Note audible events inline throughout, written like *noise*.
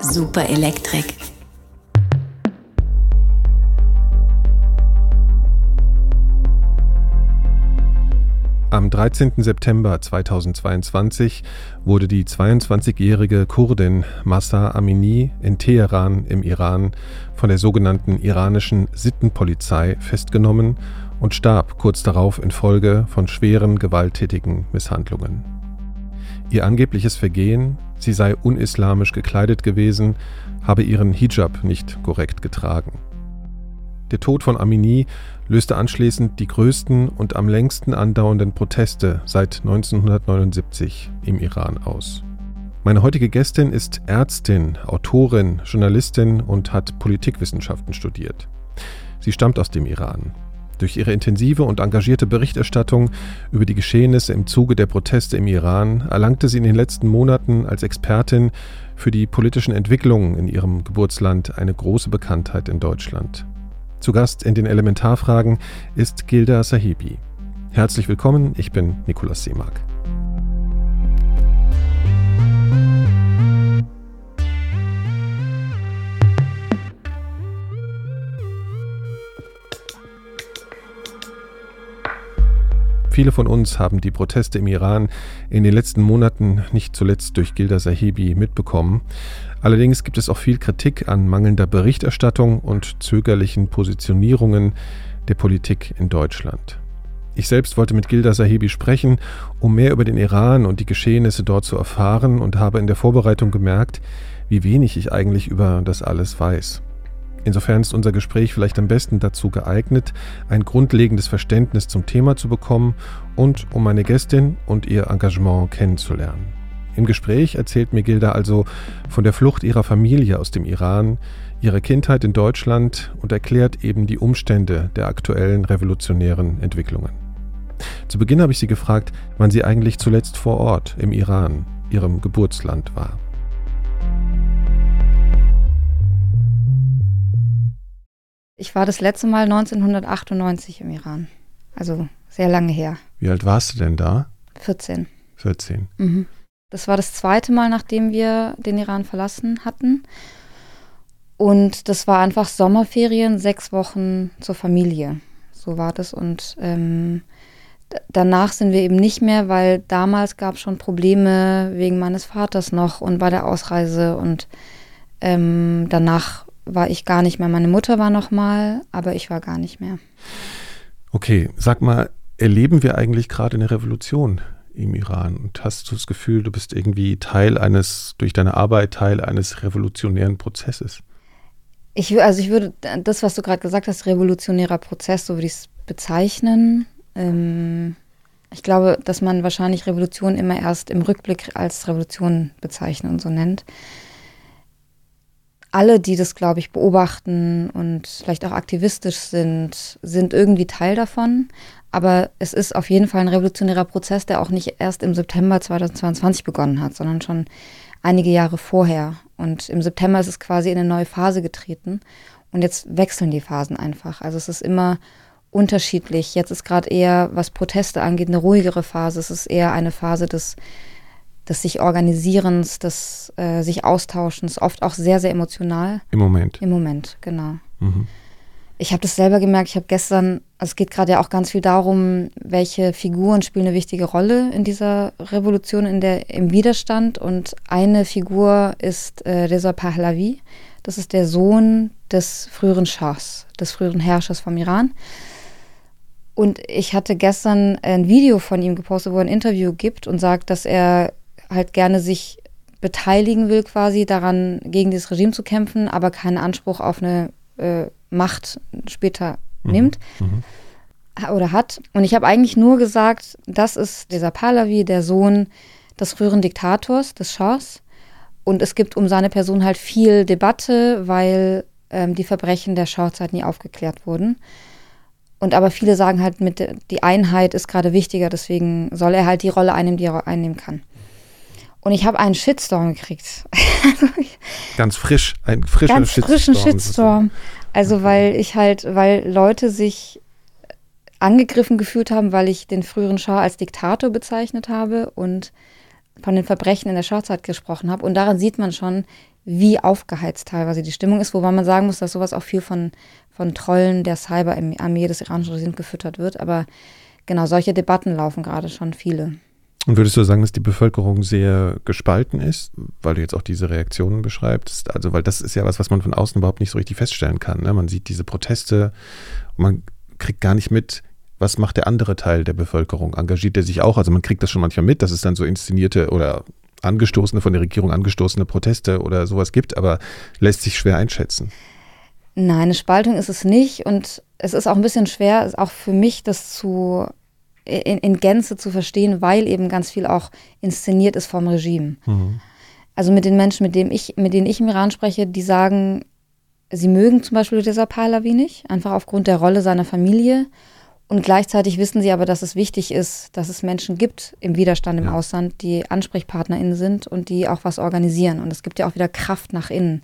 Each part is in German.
Super Elektrik. Am 13. September 2022 wurde die 22-jährige Kurdin Massa Amini in Teheran im Iran von der sogenannten iranischen Sittenpolizei festgenommen und starb kurz darauf infolge von schweren gewalttätigen Misshandlungen. Ihr angebliches Vergehen, sie sei unislamisch gekleidet gewesen, habe ihren Hijab nicht korrekt getragen. Der Tod von Amini löste anschließend die größten und am längsten andauernden Proteste seit 1979 im Iran aus. Meine heutige Gästin ist Ärztin, Autorin, Journalistin und hat Politikwissenschaften studiert. Sie stammt aus dem Iran. Durch ihre intensive und engagierte Berichterstattung über die Geschehnisse im Zuge der Proteste im Iran erlangte sie in den letzten Monaten als Expertin für die politischen Entwicklungen in ihrem Geburtsland eine große Bekanntheit in Deutschland. Zu Gast in den Elementarfragen ist Gilda Sahibi. Herzlich willkommen, ich bin Nikolaus Seemark. Viele von uns haben die Proteste im Iran in den letzten Monaten nicht zuletzt durch Gilda Sahibi mitbekommen. Allerdings gibt es auch viel Kritik an mangelnder Berichterstattung und zögerlichen Positionierungen der Politik in Deutschland. Ich selbst wollte mit Gilda Sahibi sprechen, um mehr über den Iran und die Geschehnisse dort zu erfahren und habe in der Vorbereitung gemerkt, wie wenig ich eigentlich über das alles weiß. Insofern ist unser Gespräch vielleicht am besten dazu geeignet, ein grundlegendes Verständnis zum Thema zu bekommen und um meine Gästin und ihr Engagement kennenzulernen. Im Gespräch erzählt mir Gilda also von der Flucht ihrer Familie aus dem Iran, ihrer Kindheit in Deutschland und erklärt eben die Umstände der aktuellen revolutionären Entwicklungen. Zu Beginn habe ich sie gefragt, wann sie eigentlich zuletzt vor Ort im Iran, ihrem Geburtsland, war. Ich war das letzte Mal 1998 im Iran. Also sehr lange her. Wie alt warst du denn da? 14. 14. Mhm. Das war das zweite Mal, nachdem wir den Iran verlassen hatten. Und das war einfach Sommerferien, sechs Wochen zur Familie. So war das. Und ähm, danach sind wir eben nicht mehr, weil damals gab es schon Probleme wegen meines Vaters noch und bei der Ausreise. Und ähm, danach war ich gar nicht mehr. Meine Mutter war noch mal, aber ich war gar nicht mehr. Okay, sag mal, erleben wir eigentlich gerade eine Revolution im Iran? Und hast du das Gefühl, du bist irgendwie Teil eines, durch deine Arbeit Teil eines revolutionären Prozesses? Ich, also ich würde das, was du gerade gesagt hast, revolutionärer Prozess, so würde ich es bezeichnen. Ähm, ich glaube, dass man wahrscheinlich Revolution immer erst im Rückblick als Revolution bezeichnet und so nennt alle, die das, glaube ich, beobachten und vielleicht auch aktivistisch sind, sind irgendwie Teil davon. Aber es ist auf jeden Fall ein revolutionärer Prozess, der auch nicht erst im September 2022 begonnen hat, sondern schon einige Jahre vorher. Und im September ist es quasi in eine neue Phase getreten. Und jetzt wechseln die Phasen einfach. Also es ist immer unterschiedlich. Jetzt ist gerade eher, was Proteste angeht, eine ruhigere Phase. Es ist eher eine Phase des des sich Organisierens, des äh, sich Austauschens, oft auch sehr, sehr emotional. Im Moment. Im Moment, genau. Mhm. Ich habe das selber gemerkt, ich habe gestern, also es geht gerade ja auch ganz viel darum, welche Figuren spielen eine wichtige Rolle in dieser Revolution, in der, im Widerstand. Und eine Figur ist äh, Reza Pahlavi. Das ist der Sohn des früheren Schahs, des früheren Herrschers vom Iran. Und ich hatte gestern ein Video von ihm gepostet, wo er ein Interview gibt und sagt, dass er halt gerne sich beteiligen will, quasi daran, gegen dieses Regime zu kämpfen, aber keinen Anspruch auf eine äh, Macht später mhm. nimmt mhm. oder hat. Und ich habe eigentlich nur gesagt, das ist dieser Pahlavi, der Sohn des früheren Diktators, des Schahs. Und es gibt um seine Person halt viel Debatte, weil ähm, die Verbrechen der Schauzeit nie aufgeklärt wurden. Und aber viele sagen halt, mit die Einheit ist gerade wichtiger, deswegen soll er halt die Rolle einnehmen, die er einnehmen kann. Und ich habe einen Shitstorm gekriegt. *laughs* ganz frisch, ein frischer ganz Shitstorm. frischen Shitstorm. Also weil ich halt, weil Leute sich angegriffen gefühlt haben, weil ich den früheren Schah als Diktator bezeichnet habe und von den Verbrechen in der Schauzeit gesprochen habe. Und daran sieht man schon, wie aufgeheizt teilweise die Stimmung ist, wobei man sagen muss, dass sowas auch viel von, von Trollen der Cyber-Armee des iranischen Regimes gefüttert wird. Aber genau, solche Debatten laufen gerade schon viele. Und würdest du sagen, dass die Bevölkerung sehr gespalten ist, weil du jetzt auch diese Reaktionen beschreibst? Also, weil das ist ja was, was man von außen überhaupt nicht so richtig feststellen kann. Ne? Man sieht diese Proteste und man kriegt gar nicht mit, was macht der andere Teil der Bevölkerung? Engagiert er sich auch? Also man kriegt das schon manchmal mit, dass es dann so inszenierte oder angestoßene, von der Regierung angestoßene Proteste oder sowas gibt, aber lässt sich schwer einschätzen. Nein, eine Spaltung ist es nicht und es ist auch ein bisschen schwer, auch für mich das zu in, in Gänze zu verstehen, weil eben ganz viel auch inszeniert ist vom Regime. Mhm. Also mit den Menschen, mit denen ich, mit denen ich im Iran spreche, die sagen, sie mögen zum Beispiel Reza Pahlavi nicht, einfach aufgrund der Rolle seiner Familie. Und gleichzeitig wissen sie aber, dass es wichtig ist, dass es Menschen gibt im Widerstand im ja. Ausland, die AnsprechpartnerInnen sind und die auch was organisieren. Und es gibt ja auch wieder Kraft nach innen.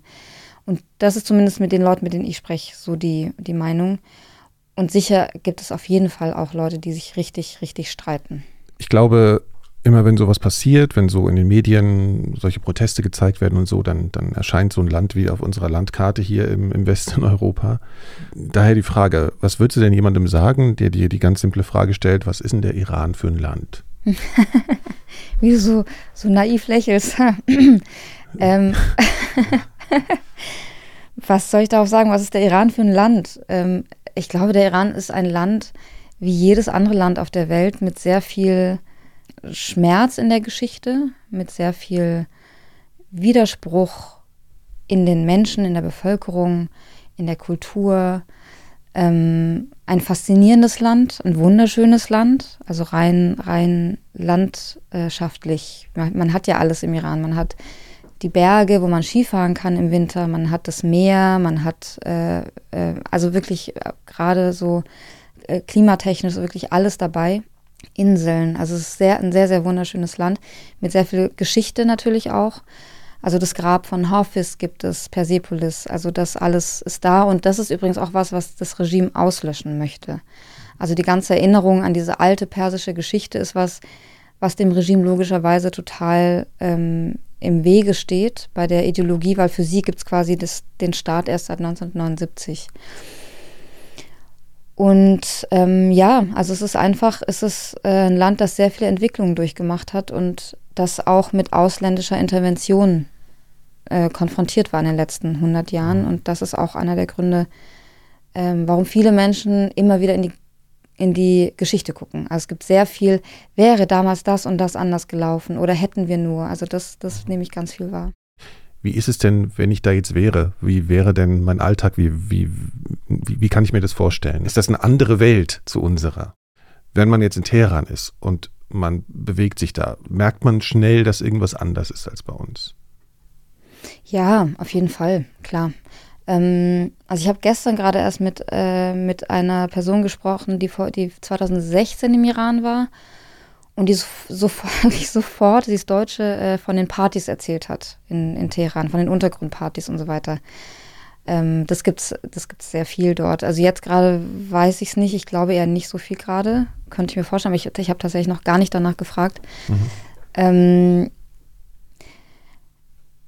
Und das ist zumindest mit den Leuten, mit denen ich spreche, so die, die Meinung. Und sicher gibt es auf jeden Fall auch Leute, die sich richtig, richtig streiten. Ich glaube, immer wenn sowas passiert, wenn so in den Medien solche Proteste gezeigt werden und so, dann, dann erscheint so ein Land wie auf unserer Landkarte hier im, im Westen *laughs* Europa. Daher die Frage, was würdest du denn jemandem sagen, der dir die ganz simple Frage stellt, was ist denn der Iran für ein Land? *laughs* wie du so, so naiv lächelst. *clears throat* ähm, *laughs* was soll ich darauf sagen? Was ist der Iran für ein Land? Ähm, ich glaube, der Iran ist ein Land wie jedes andere Land auf der Welt mit sehr viel Schmerz in der Geschichte, mit sehr viel Widerspruch in den Menschen, in der Bevölkerung, in der Kultur. Ähm, ein faszinierendes Land, ein wunderschönes Land, also rein, rein landschaftlich. Man hat ja alles im Iran. Man hat die Berge, wo man Skifahren kann im Winter, man hat das Meer, man hat äh, äh, also wirklich äh, gerade so äh, klimatechnisch wirklich alles dabei. Inseln, also es ist sehr, ein sehr, sehr wunderschönes Land mit sehr viel Geschichte natürlich auch. Also das Grab von Hafiz gibt es, Persepolis, also das alles ist da und das ist übrigens auch was, was das Regime auslöschen möchte. Also die ganze Erinnerung an diese alte persische Geschichte ist was, was dem Regime logischerweise total ähm, im Wege steht bei der Ideologie, weil für sie gibt es quasi das, den Staat erst seit 1979. Und ähm, ja, also es ist einfach, es ist äh, ein Land, das sehr viele Entwicklungen durchgemacht hat und das auch mit ausländischer Intervention äh, konfrontiert war in den letzten 100 Jahren. Mhm. Und das ist auch einer der Gründe, ähm, warum viele Menschen immer wieder in die in die Geschichte gucken. Also es gibt sehr viel, wäre damals das und das anders gelaufen oder hätten wir nur. Also das, das nehme ich ganz viel wahr. Wie ist es denn, wenn ich da jetzt wäre? Wie wäre denn mein Alltag? Wie, wie, wie, wie kann ich mir das vorstellen? Ist das eine andere Welt zu unserer? Wenn man jetzt in Teheran ist und man bewegt sich da, merkt man schnell, dass irgendwas anders ist als bei uns? Ja, auf jeden Fall, klar. Ähm, also ich habe gestern gerade erst mit, äh, mit einer Person gesprochen, die, vor, die 2016 im Iran war und die so, *laughs* sofort, sofort, sie ist Deutsche, äh, von den Partys erzählt hat in, in Teheran, von den Untergrundpartys und so weiter. Ähm, das gibt's, das gibt's sehr viel dort. Also jetzt gerade weiß ich es nicht. Ich glaube eher nicht so viel gerade. Könnte ich mir vorstellen. Aber ich, ich habe tatsächlich noch gar nicht danach gefragt. Mhm. Ähm,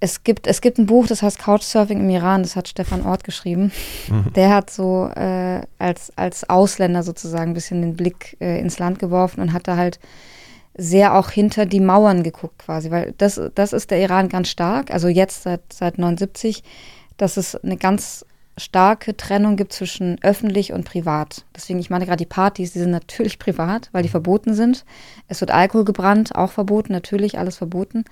es gibt, es gibt ein Buch, das heißt Couchsurfing im Iran, das hat Stefan Ort geschrieben. Mhm. Der hat so äh, als, als Ausländer sozusagen ein bisschen den Blick äh, ins Land geworfen und hat da halt sehr auch hinter die Mauern geguckt quasi, weil das, das ist der Iran ganz stark, also jetzt seit, seit 79, dass es eine ganz starke Trennung gibt zwischen öffentlich und privat. Deswegen, ich meine gerade die Partys, die sind natürlich privat, weil die verboten sind. Es wird Alkohol gebrannt, auch verboten, natürlich alles verboten.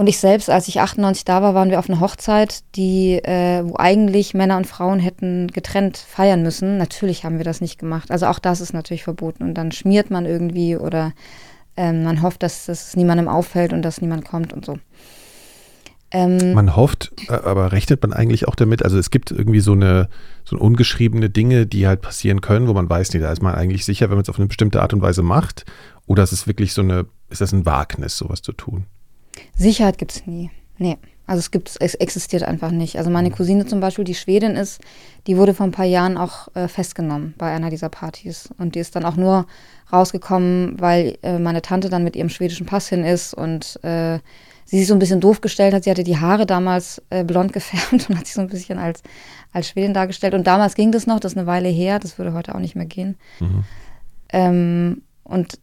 Und ich selbst, als ich 98 da war, waren wir auf einer Hochzeit, die, äh, wo eigentlich Männer und Frauen hätten getrennt feiern müssen. Natürlich haben wir das nicht gemacht. Also auch das ist natürlich verboten. Und dann schmiert man irgendwie oder ähm, man hofft, dass es niemandem auffällt und dass niemand kommt und so. Ähm, man hofft, äh, aber rechnet man eigentlich auch damit? Also es gibt irgendwie so eine so ungeschriebene Dinge, die halt passieren können, wo man weiß, nee, da ist man eigentlich sicher, wenn man es auf eine bestimmte Art und Weise macht. Oder ist es wirklich so eine, ist das ein Wagnis, sowas zu tun? Sicherheit gibt es nie. Nee. Also es gibt, es existiert einfach nicht. Also meine Cousine zum Beispiel, die Schwedin ist, die wurde vor ein paar Jahren auch äh, festgenommen bei einer dieser Partys. Und die ist dann auch nur rausgekommen, weil äh, meine Tante dann mit ihrem schwedischen Pass hin ist und äh, sie sich so ein bisschen doof gestellt hat. Sie hatte die Haare damals äh, blond *laughs* gefärbt und hat sich so ein bisschen als, als Schwedin dargestellt. Und damals ging das noch, das ist eine Weile her, das würde heute auch nicht mehr gehen. Mhm. Ähm, und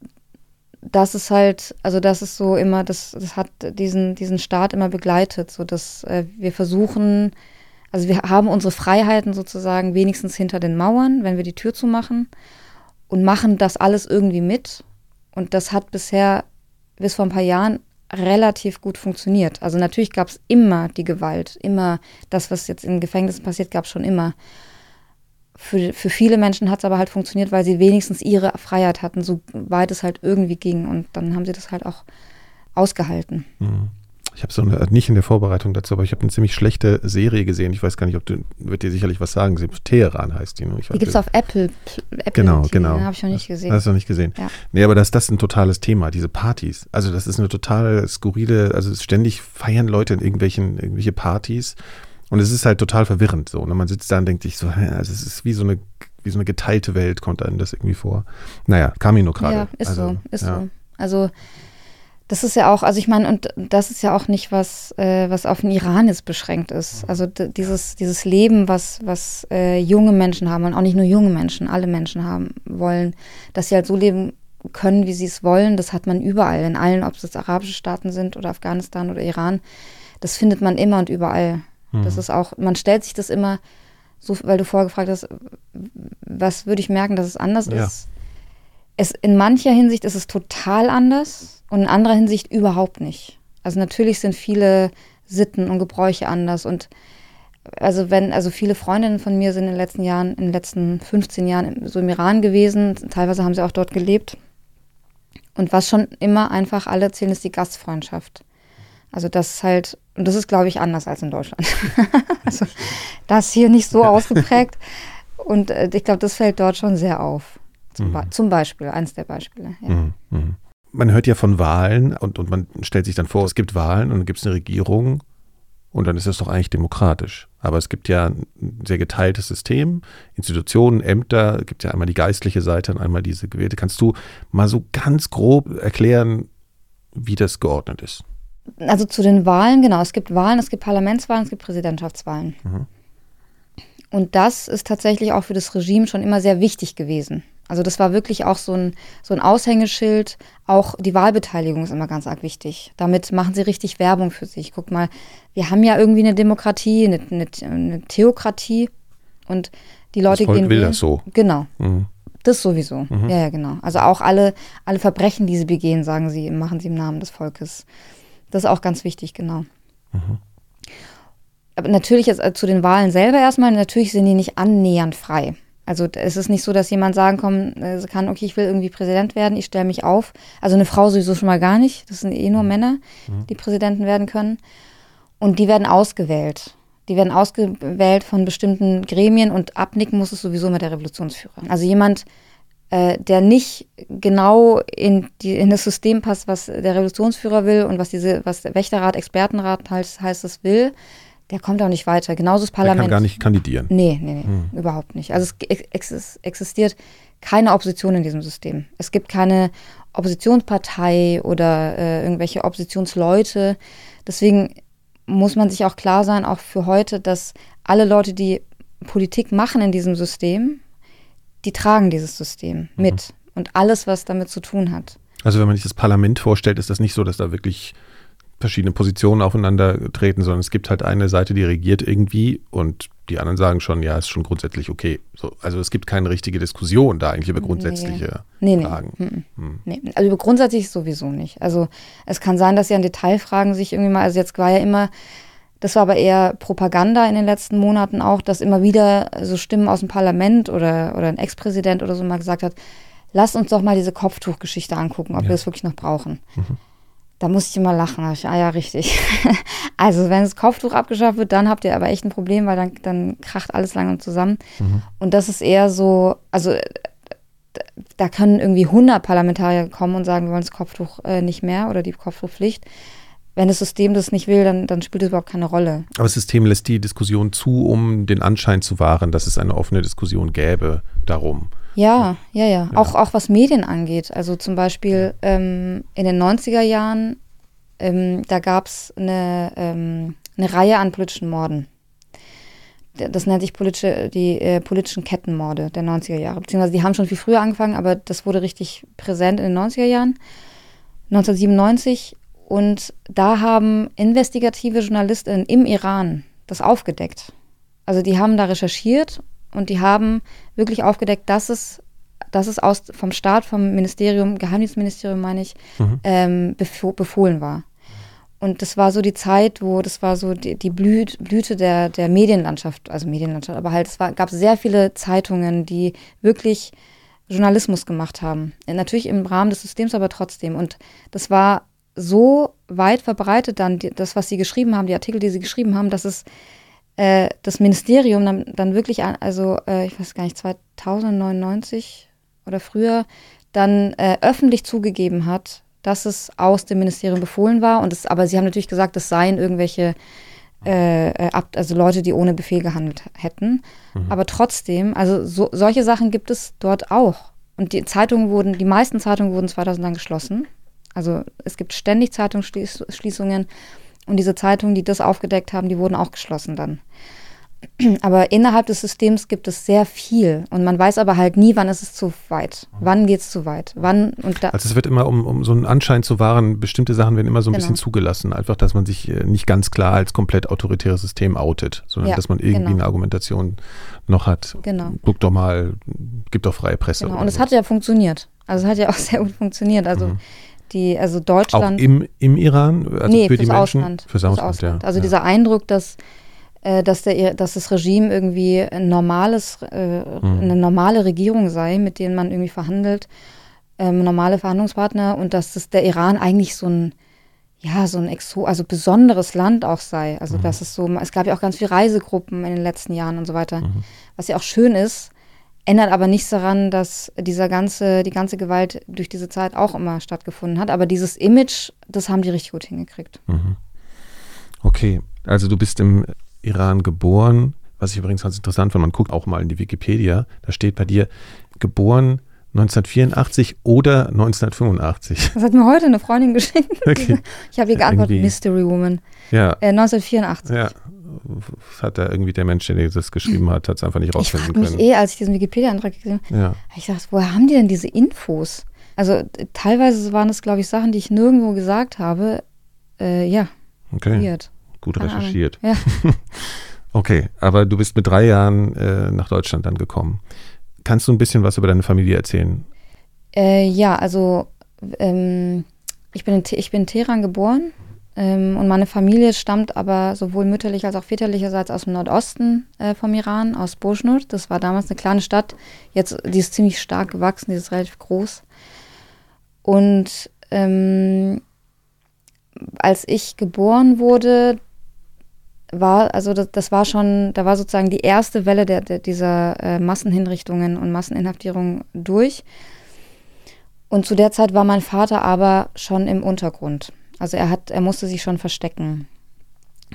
das ist halt, also das ist so immer, das, das hat diesen, diesen Staat immer begleitet, so dass äh, wir versuchen, also wir haben unsere Freiheiten sozusagen wenigstens hinter den Mauern, wenn wir die Tür zumachen und machen das alles irgendwie mit. Und das hat bisher bis vor ein paar Jahren relativ gut funktioniert. Also natürlich gab es immer die Gewalt, immer das, was jetzt in Gefängnissen passiert, gab es schon immer für, für viele Menschen hat es aber halt funktioniert, weil sie wenigstens ihre Freiheit hatten, so weit es halt irgendwie ging. Und dann haben sie das halt auch ausgehalten. Mhm. Ich habe so eine, nicht in der Vorbereitung dazu, aber ich habe eine ziemlich schlechte Serie gesehen. Ich weiß gar nicht, ob du, wird dir sicherlich was sagen. Teheran heißt die. Ne? die gibt es auf Apple. Apple genau, TV, genau. habe ich noch nicht gesehen. Hast du noch nicht gesehen. Ja. Nee, aber das, das ist ein totales Thema, diese Partys. Also das ist eine total skurrile, also ständig feiern Leute in irgendwelchen, irgendwelche Partys und es ist halt total verwirrend so. Und ne? man sitzt da und denkt sich so, also es ist wie so eine, wie so eine geteilte Welt, kommt einem das irgendwie vor. Naja, kam mir nur gerade. Ja, ist also, so, ist ja. so. Also das ist ja auch, also ich meine, und das ist ja auch nicht was, äh, was auf den Iran jetzt beschränkt ist. Also dieses, dieses Leben, was, was äh, junge Menschen haben und auch nicht nur junge Menschen, alle Menschen haben wollen, dass sie halt so leben können, wie sie es wollen, das hat man überall, in allen, ob es jetzt arabische Staaten sind oder Afghanistan oder Iran. Das findet man immer und überall. Mhm. Das ist auch, man stellt sich das immer so, weil du vorgefragt hast, was würde ich merken, dass es anders ja. ist. Es, in mancher Hinsicht ist es total anders und in anderer Hinsicht überhaupt nicht. Also natürlich sind viele Sitten und Gebräuche anders und also wenn, also viele Freundinnen von mir sind in den letzten Jahren, in den letzten 15 Jahren so im Iran gewesen, teilweise haben sie auch dort gelebt. Und was schon immer einfach alle erzählen, ist die Gastfreundschaft. Also das ist halt, und das ist, glaube ich, anders als in Deutschland. *laughs* also das hier nicht so ausgeprägt. *laughs* Und äh, ich glaube, das fällt dort schon sehr auf. Zum, mhm. zum Beispiel, eins der Beispiele. Ja. Mhm. mhm. Man hört ja von Wahlen und, und man stellt sich dann vor, es gibt Wahlen und dann gibt es eine Regierung und dann ist das doch eigentlich demokratisch. Aber es gibt ja ein sehr geteiltes System, Institutionen, Ämter, es gibt ja einmal die geistliche Seite und einmal diese gewählte. Kannst du mal so ganz grob erklären, wie das geordnet ist? Also zu den Wahlen, genau, es gibt Wahlen, es gibt Parlamentswahlen, es gibt Präsidentschaftswahlen. Mhm. Und das ist tatsächlich auch für das Regime schon immer sehr wichtig gewesen. Also das war wirklich auch so ein, so ein Aushängeschild. Auch die Wahlbeteiligung ist immer ganz arg wichtig. Damit machen sie richtig Werbung für sich. Guck mal, wir haben ja irgendwie eine Demokratie, eine, eine, eine Theokratie und die Leute das Volk gehen. will das so. Genau. Mhm. Das sowieso. Mhm. Ja, ja, genau. Also auch alle, alle Verbrechen, die sie begehen, sagen sie, machen sie im Namen des Volkes. Das ist auch ganz wichtig, genau. Mhm. Aber natürlich jetzt äh, zu den Wahlen selber erstmal, natürlich sind die nicht annähernd frei. Also es ist nicht so, dass jemand sagen kommen, äh, kann, okay, ich will irgendwie Präsident werden, ich stelle mich auf. Also eine Frau sowieso schon mal gar nicht. Das sind eh nur mhm. Männer, mhm. die Präsidenten werden können. Und die werden ausgewählt. Die werden ausgewählt von bestimmten Gremien und abnicken muss es sowieso mit der Revolutionsführer. Also jemand, äh, der nicht genau in, die, in das System passt, was der Revolutionsführer will und was diese, was der Wächterrat, Expertenrat heißt, heißt es will, der kommt auch nicht weiter. Genauso das Parlament. Der kann gar nicht kandidieren. Nee, nee, nee, hm. überhaupt nicht. Also es existiert keine Opposition in diesem System. Es gibt keine Oppositionspartei oder äh, irgendwelche Oppositionsleute. Deswegen muss man sich auch klar sein, auch für heute, dass alle Leute, die Politik machen in diesem System, die tragen dieses System mhm. mit und alles, was damit zu tun hat. Also wenn man sich das Parlament vorstellt, ist das nicht so, dass da wirklich verschiedene Positionen aufeinander treten, sondern es gibt halt eine Seite, die regiert irgendwie und die anderen sagen schon, ja, ist schon grundsätzlich okay. So, also es gibt keine richtige Diskussion da eigentlich über grundsätzliche nee. Nee, Fragen. Nee. Hm. Hm. nee. Also über grundsätzlich sowieso nicht. Also es kann sein, dass sie an Detailfragen sich irgendwie mal, also jetzt war ja immer das war aber eher Propaganda in den letzten Monaten auch, dass immer wieder so Stimmen aus dem Parlament oder, oder ein Ex-Präsident oder so mal gesagt hat, lasst uns doch mal diese Kopftuchgeschichte angucken, ob ja. wir das wirklich noch brauchen. Mhm. Da musste ich immer lachen. Da ich, ah ja, richtig. *laughs* also wenn das Kopftuch abgeschafft wird, dann habt ihr aber echt ein Problem, weil dann, dann kracht alles langsam zusammen. Mhm. Und das ist eher so, also da können irgendwie 100 Parlamentarier kommen und sagen, wir wollen das Kopftuch äh, nicht mehr oder die Kopftuchpflicht wenn das System das nicht will, dann, dann spielt es überhaupt keine Rolle. Aber das System lässt die Diskussion zu, um den Anschein zu wahren, dass es eine offene Diskussion gäbe darum. Ja, ja, ja. ja. Auch, auch was Medien angeht. Also zum Beispiel ähm, in den 90er Jahren, ähm, da gab es eine, ähm, eine Reihe an politischen Morden. Das nennt sich politische, die äh, politischen Kettenmorde der 90er Jahre. Beziehungsweise die haben schon viel früher angefangen, aber das wurde richtig präsent in den 90er Jahren. 1997 und da haben investigative Journalistinnen im Iran das aufgedeckt. Also die haben da recherchiert und die haben wirklich aufgedeckt, dass es, dass es aus, vom Staat, vom Ministerium, Geheimdienstministerium meine ich, mhm. ähm, befohlen war. Und das war so die Zeit, wo das war so die, die Blüt, Blüte der, der Medienlandschaft, also Medienlandschaft, aber halt es war, gab sehr viele Zeitungen, die wirklich Journalismus gemacht haben. Natürlich im Rahmen des Systems, aber trotzdem. Und das war so weit verbreitet dann, die, das, was sie geschrieben haben, die Artikel, die sie geschrieben haben, dass es äh, das Ministerium dann, dann wirklich, also äh, ich weiß gar nicht, 2099 oder früher, dann äh, öffentlich zugegeben hat, dass es aus dem Ministerium befohlen war. Und es, aber sie haben natürlich gesagt, es seien irgendwelche äh, äh, also Leute, die ohne Befehl gehandelt hätten. Mhm. Aber trotzdem, also so, solche Sachen gibt es dort auch. Und die Zeitungen wurden, die meisten Zeitungen wurden 2000 dann geschlossen. Also es gibt ständig Zeitungsschließungen und diese Zeitungen, die das aufgedeckt haben, die wurden auch geschlossen dann. *clears throat* Aber innerhalb des Systems gibt es sehr viel und man weiß aber halt nie, wann ist es zu weit. Wann geht es zu weit? Wann und da Also es wird immer, um, um so einen Anschein zu wahren, bestimmte Sachen werden immer so ein genau. bisschen zugelassen. Einfach, dass man sich äh, nicht ganz klar als komplett autoritäres System outet, sondern ja, dass man irgendwie genau. eine Argumentation noch hat. Genau. Guck doch mal, gibt doch freie Presse. Genau. Und es hat ja funktioniert. Also es hat ja auch *laughs* sehr gut funktioniert. Also mhm die, also Deutschland. Auch im, im Iran? Also nee, für die Menschen? Ausland. Fürs Ausland, Ausland. Ja. Also ja. dieser Eindruck, dass, äh, dass, der, dass das Regime irgendwie ein normales, äh, mhm. eine normale Regierung sei, mit denen man irgendwie verhandelt, ähm, normale Verhandlungspartner und dass das der Iran eigentlich so ein ja, so ein Exo, also besonderes Land auch sei. Also, mhm. dass es so, es gab ja auch ganz viele Reisegruppen in den letzten Jahren und so weiter. Mhm. Was ja auch schön ist, Ändert aber nichts daran, dass dieser ganze, die ganze Gewalt durch diese Zeit auch immer stattgefunden hat. Aber dieses Image, das haben die richtig gut hingekriegt. Mhm. Okay, also du bist im Iran geboren, was ich übrigens ganz interessant fand. Man guckt auch mal in die Wikipedia, da steht bei dir geboren 1984 oder 1985. Das hat mir heute eine Freundin geschickt. *laughs* Okay. Ich habe ihr geantwortet, Irgendwie. Mystery Woman. Ja. Äh, 1984. Ja, hat da irgendwie der Mensch, der das geschrieben hat, hat es einfach nicht rausfinden können. Ich mich eh, als ich diesen Wikipedia-Antrag gesehen habe, ja. ich dachte, woher haben die denn diese Infos? Also teilweise waren das, glaube ich, Sachen, die ich nirgendwo gesagt habe. Äh, ja. Okay. Weird. Gut recherchiert. Ja. *laughs* okay, aber du bist mit drei Jahren äh, nach Deutschland dann gekommen. Kannst du ein bisschen was über deine Familie erzählen? Äh, ja, also ähm, ich, bin in, ich bin in Teheran geboren und meine Familie stammt aber sowohl mütterlich als auch väterlicherseits aus dem Nordosten äh, vom Iran, aus Boshnur. Das war damals eine kleine Stadt. Jetzt, die ist ziemlich stark gewachsen, die ist relativ groß. Und ähm, als ich geboren wurde, war, also das, das, war schon, da war sozusagen die erste Welle der, der dieser äh, Massenhinrichtungen und Masseninhaftierungen durch. Und zu der Zeit war mein Vater aber schon im Untergrund. Also er hat, er musste sich schon verstecken,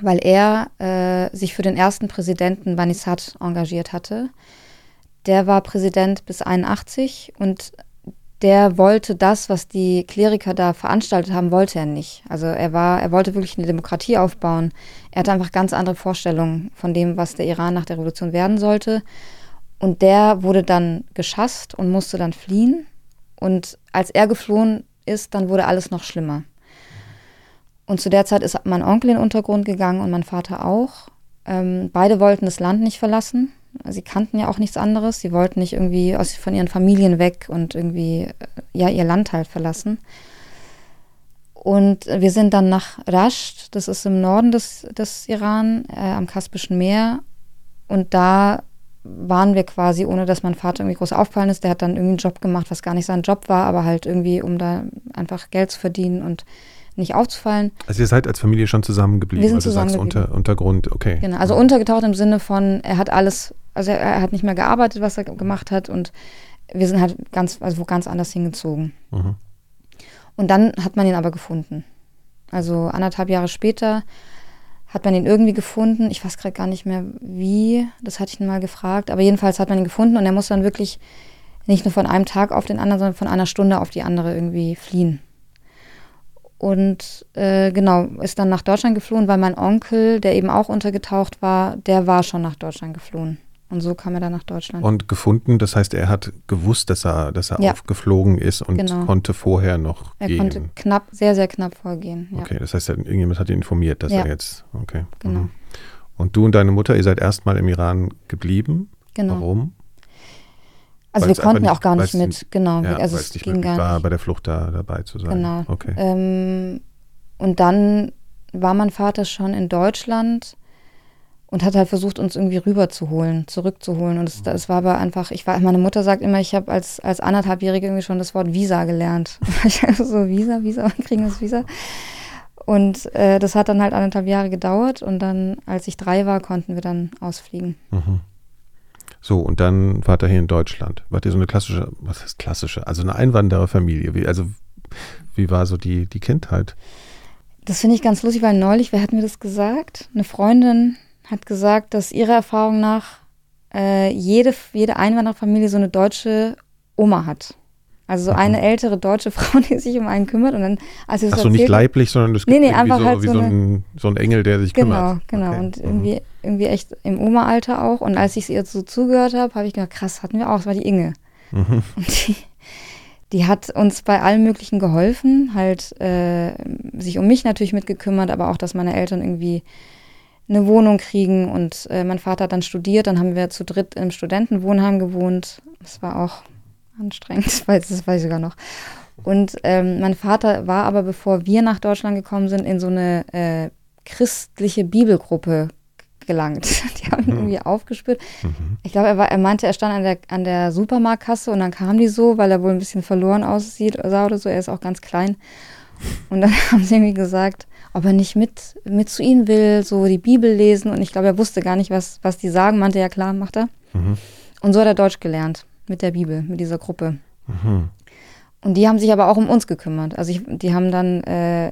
weil er äh, sich für den ersten Präsidenten Banisat engagiert hatte. Der war Präsident bis 81 und der wollte das, was die Kleriker da veranstaltet haben, wollte er nicht. Also er war, er wollte wirklich eine Demokratie aufbauen. Er hatte einfach ganz andere Vorstellungen von dem, was der Iran nach der Revolution werden sollte. Und der wurde dann geschasst und musste dann fliehen. Und als er geflohen ist, dann wurde alles noch schlimmer. Und zu der Zeit ist mein Onkel in den Untergrund gegangen und mein Vater auch. Ähm, beide wollten das Land nicht verlassen. Sie kannten ja auch nichts anderes. Sie wollten nicht irgendwie aus, von ihren Familien weg und irgendwie äh, ja ihr Land halt verlassen. Und wir sind dann nach Rasht, das ist im Norden des, des Iran, äh, am Kaspischen Meer. Und da waren wir quasi, ohne dass mein Vater irgendwie groß aufgefallen ist. Der hat dann irgendwie einen Job gemacht, was gar nicht sein Job war, aber halt irgendwie, um da einfach Geld zu verdienen und nicht aufzufallen. Also ihr seid als Familie schon zusammengeblieben? Wir sind also zusammengeblieben. Unter, Untergrund, okay. Genau, also untergetaucht im Sinne von, er hat alles, also er, er, hat nicht mehr gearbeitet, was er gemacht hat und wir sind halt ganz, also wo ganz anders hingezogen. Mhm. Und dann hat man ihn aber gefunden. Also anderthalb Jahre später hat man ihn irgendwie gefunden. Ich weiß gerade gar nicht mehr wie, das hatte ich ihn mal gefragt. Aber jedenfalls hat man ihn gefunden und er muss dann wirklich nicht nur von einem Tag auf den anderen, sondern von einer Stunde auf die andere irgendwie fliehen. Und äh, genau, ist dann nach Deutschland geflohen, weil mein Onkel, der eben auch untergetaucht war, der war schon nach Deutschland geflohen. Und so kam er dann nach Deutschland. Und gefunden, das heißt, er hat gewusst, dass er, dass er ja. aufgeflogen ist und genau. konnte vorher noch er gehen. Er konnte knapp, sehr, sehr knapp vorgehen. Ja. Okay, das heißt, irgendjemand hat ihn informiert, dass ja. er jetzt, okay. Genau. Mhm. Und du und deine Mutter, ihr seid erstmal im Iran geblieben. Genau. Warum? Also wir konnten ja auch gar nicht mit, genau. Ja, also es ging gar war, nicht. bei der Flucht da dabei zu sein. Genau. Okay. Ähm, und dann war mein Vater schon in Deutschland und hat halt versucht, uns irgendwie rüberzuholen, zurückzuholen. Und es, mhm. es war aber einfach, ich war, meine Mutter sagt immer, ich habe als, als anderthalbjährige irgendwie schon das Wort Visa gelernt. *laughs* ich so, Visa, Visa, *laughs* kriegen wir das Visa? Und äh, das hat dann halt anderthalb Jahre gedauert und dann, als ich drei war, konnten wir dann ausfliegen. Mhm. So, und dann wart ihr hier in Deutschland. Wart ihr so eine klassische, was heißt klassische? Also eine Einwandererfamilie. Wie, also, wie war so die, die Kindheit? Das finde ich ganz lustig, weil neulich, wer hat mir das gesagt? Eine Freundin hat gesagt, dass ihrer Erfahrung nach äh, jede, jede Einwandererfamilie so eine deutsche Oma hat. Also so eine mhm. ältere deutsche *laughs* Frau, die sich um einen kümmert. Und dann, als sie das Ach so, nicht leiblich, sondern das nee, nee, einfach so, halt wie so, ein, so ein Engel, der sich genau, kümmert. Genau, genau. Okay. Und irgendwie, irgendwie echt im Oma-Alter auch. Und als ich ihr so zugehört habe, habe ich gedacht, krass, hatten wir auch. Das war die Inge. Mhm. *laughs* Und die, die hat uns bei allem Möglichen geholfen, halt äh, sich um mich natürlich mitgekümmert, aber auch, dass meine Eltern irgendwie eine Wohnung kriegen. Und äh, mein Vater hat dann studiert, dann haben wir zu dritt im Studentenwohnheim gewohnt. Das war auch anstrengend, das *laughs* weiß, das weiß ich sogar noch. Und ähm, mein Vater war aber, bevor wir nach Deutschland gekommen sind, in so eine äh, christliche Bibelgruppe gelangt. *laughs* Die haben ihn mhm. irgendwie aufgespürt. Mhm. Ich glaube, er, er meinte, er stand an der, an der Supermarktkasse und dann kam die so, weil er wohl ein bisschen verloren aussieht sah oder so. Er ist auch ganz klein. Und dann *laughs* haben sie irgendwie gesagt, ob er nicht mit, mit zu ihnen will, so die Bibel lesen. Und ich glaube, er wusste gar nicht, was, was die sagen. Meinte, ja klar, macht er. Mhm. Und so hat er Deutsch gelernt mit der Bibel, mit dieser Gruppe. Mhm. Und die haben sich aber auch um uns gekümmert. Also ich, die haben dann äh,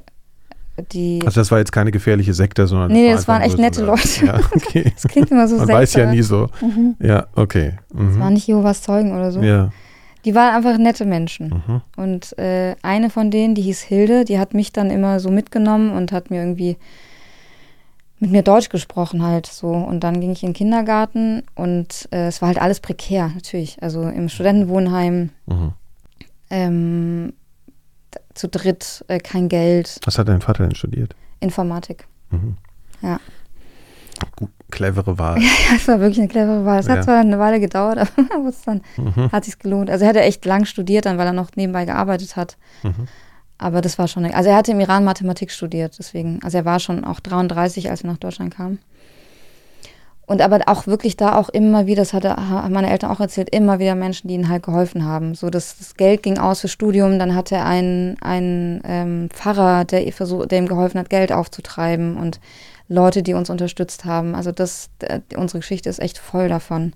die. Also das war jetzt keine gefährliche Sekte, sondern. Nee, das, waren echt nette Leute. Ja, okay. *laughs* das klingt immer so Man weiß ja nie so. Mhm. Ja, okay. Mhm. Das waren nicht Jehovas Zeugen oder so. Ja. Die waren einfach nette Menschen. Mhm. Und äh, eine von denen, die hieß Hilde, die hat mich dann immer so mitgenommen und hat mir irgendwie mit mir Deutsch gesprochen halt so. Und dann ging ich in den Kindergarten und äh, es war halt alles prekär, natürlich. Also im Studentenwohnheim, mhm. ähm, zu dritt, äh, kein Geld. Was hat dein Vater denn studiert? Informatik. Mhm. Ja. Gut, clevere Wahl. *laughs* Ja, das war wirklich eine clevere Wahl. Es ja. hat zwar eine Weile gedauert, *laughs* aber es dann mhm. hat sich gelohnt. Also er hat ja echt lang studiert, dann weil er noch nebenbei gearbeitet hat. Mhm. Aber das war schon, also er hatte im Iran Mathematik studiert, deswegen, also er war schon auch 33, als wir nach Deutschland kamen. Und aber auch wirklich da auch immer wieder, das hatte, haben meine Eltern auch erzählt, immer wieder Menschen, die ihnen halt geholfen haben. So, dass das Geld ging aus fürs Studium, dann hatte er einen, ähm, Pfarrer, der, der ihm geholfen hat, Geld aufzutreiben und Leute, die uns unterstützt haben. Also das, der, unsere Geschichte ist echt voll davon.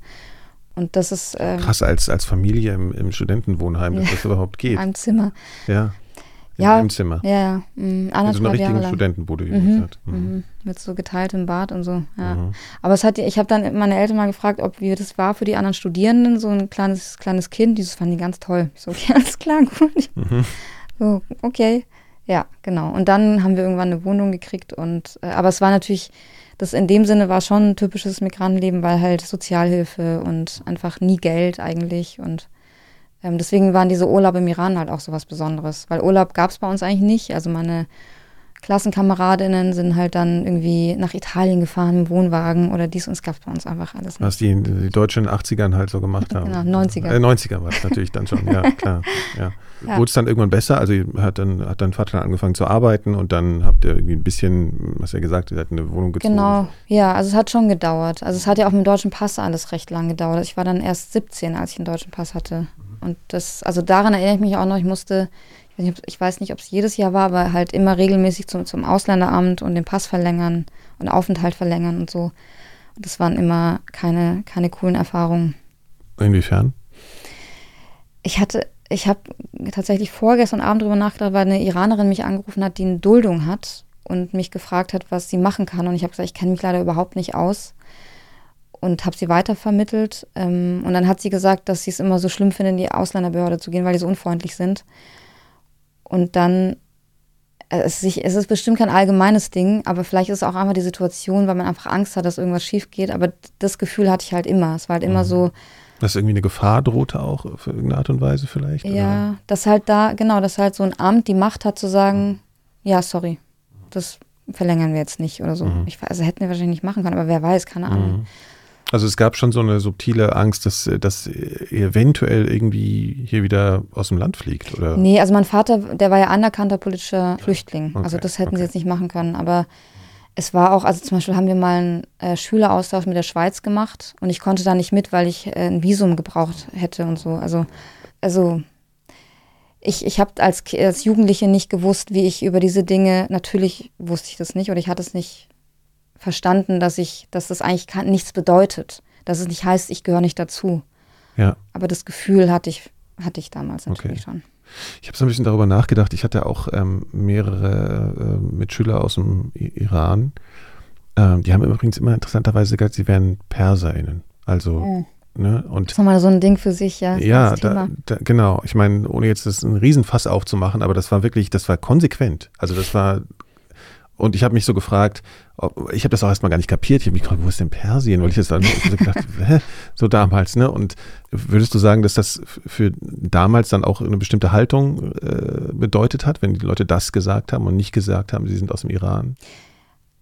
Und das ist ähm, krass als, als Familie im, im Studentenwohnheim, dass das *laughs* überhaupt geht. In einem Zimmer. Ja ja, im Zimmer. Ja, ja. Mhm. In so einer richtigen Studentenbude, wie mhm. hat. Mhm. mhm. Mit so geteiltem Bad und so, ja. Mhm. Aber es hat, ich habe dann meine Eltern mal gefragt, ob wie das war für die anderen Studierenden, so ein kleines, kleines Kind. Dieses fanden die ganz toll. Ich so, okay, *laughs* alles klar, gut. Mhm. So, okay. Ja, genau. Und dann haben wir irgendwann eine Wohnung gekriegt und, äh, aber es war natürlich, das in dem Sinne war schon ein typisches Migrantenleben, weil halt Sozialhilfe und einfach nie Geld eigentlich und ähm, deswegen waren diese Urlaube im Iran halt auch so was Besonderes, weil Urlaub gab es bei uns eigentlich nicht. Also meine Klassenkameradinnen sind halt dann irgendwie nach Italien gefahren im Wohnwagen oder dies und es gab bei uns einfach alles nicht. Was die, die Deutschen in den 80ern halt so gemacht haben. Genau, 90er. Äh, 90er war es natürlich dann schon, ja, klar. Ja. *laughs* Ja. Wurde es dann irgendwann besser? Also hat dann hat dein Vater dann angefangen zu arbeiten und dann habt ihr irgendwie ein bisschen, was er gesagt, habt eine Wohnung gezogen. Genau, ja, also es hat schon gedauert. Also es hat ja auch mit dem deutschen Pass alles recht lang gedauert. Ich war dann erst 17, als ich einen deutschen Pass hatte. Und das, also daran erinnere ich mich auch noch, ich musste, ich weiß nicht, ich weiß nicht ob es jedes Jahr war, aber halt immer regelmäßig zum, zum Ausländeramt und den Pass verlängern und Aufenthalt verlängern und so. Und das waren immer keine, keine coolen Erfahrungen. Inwiefern? Ich hatte, ich habe tatsächlich vorgestern Abend darüber nachgedacht, weil eine Iranerin mich angerufen hat, die eine Duldung hat und mich gefragt hat, was sie machen kann. Und ich habe gesagt, ich kenne mich leider überhaupt nicht aus und habe sie weitervermittelt. Ähm, und dann hat sie gesagt, dass sie es immer so schlimm findet, in die Ausländerbehörde zu gehen, weil die so unfreundlich sind. Und dann, äh, es ist, es ist bestimmt kein allgemeines Ding, aber vielleicht ist es auch einfach die Situation, weil man einfach Angst hat, dass irgendwas schief geht. Aber das Gefühl hatte ich halt immer. Es war halt immer mhm. so. Dass irgendwie eine Gefahr drohte auch auf irgendeine Art und Weise vielleicht? Ja, oder? dass halt da, genau, dass halt so ein Amt die Macht hat zu sagen, mhm. ja, sorry, das verlängern wir jetzt nicht oder so. Mhm. Ich, also hätten wir wahrscheinlich nicht machen können, aber wer weiß, keine Ahnung. Also es gab schon so eine subtile Angst, dass, dass eventuell irgendwie hier wieder aus dem Land fliegt, oder? Nee, also mein Vater, der war ja anerkannter politischer Flüchtling. Okay, also das hätten okay. sie jetzt nicht machen können. Aber es war auch, also zum Beispiel haben wir mal einen äh, Schüleraustausch mit der Schweiz gemacht und ich konnte da nicht mit, weil ich äh, ein Visum gebraucht hätte und so. Also, also ich, ich habe als, als Jugendliche nicht gewusst, wie ich über diese Dinge, natürlich wusste ich das nicht oder ich hatte es nicht verstanden, dass ich, dass das eigentlich kann, nichts bedeutet. Dass es nicht heißt, ich gehöre nicht dazu. Ja. Aber das Gefühl hatte ich, hatte ich damals natürlich okay. schon. Ich habe so ein bisschen darüber nachgedacht. Ich hatte auch ähm, mehrere äh, Mitschüler aus dem Iran. Ähm, die haben übrigens immer interessanterweise gesagt, sie wären PerserInnen. Also mhm. Ne? Und das ist nochmal so ein Ding für sich, ja. Ja, da, da, genau. Ich meine, ohne jetzt das ein Riesenfass aufzumachen, aber das war wirklich, das war konsequent. Also das war, und ich habe mich so gefragt, ob, ich habe das auch erstmal gar nicht kapiert. Ich habe mich gefragt, wo ist denn Persien? Weil ich jetzt dann so *laughs* gedacht, hä? so damals, ne? Und würdest du sagen, dass das für damals dann auch eine bestimmte Haltung äh, bedeutet hat, wenn die Leute das gesagt haben und nicht gesagt haben, sie sind aus dem Iran?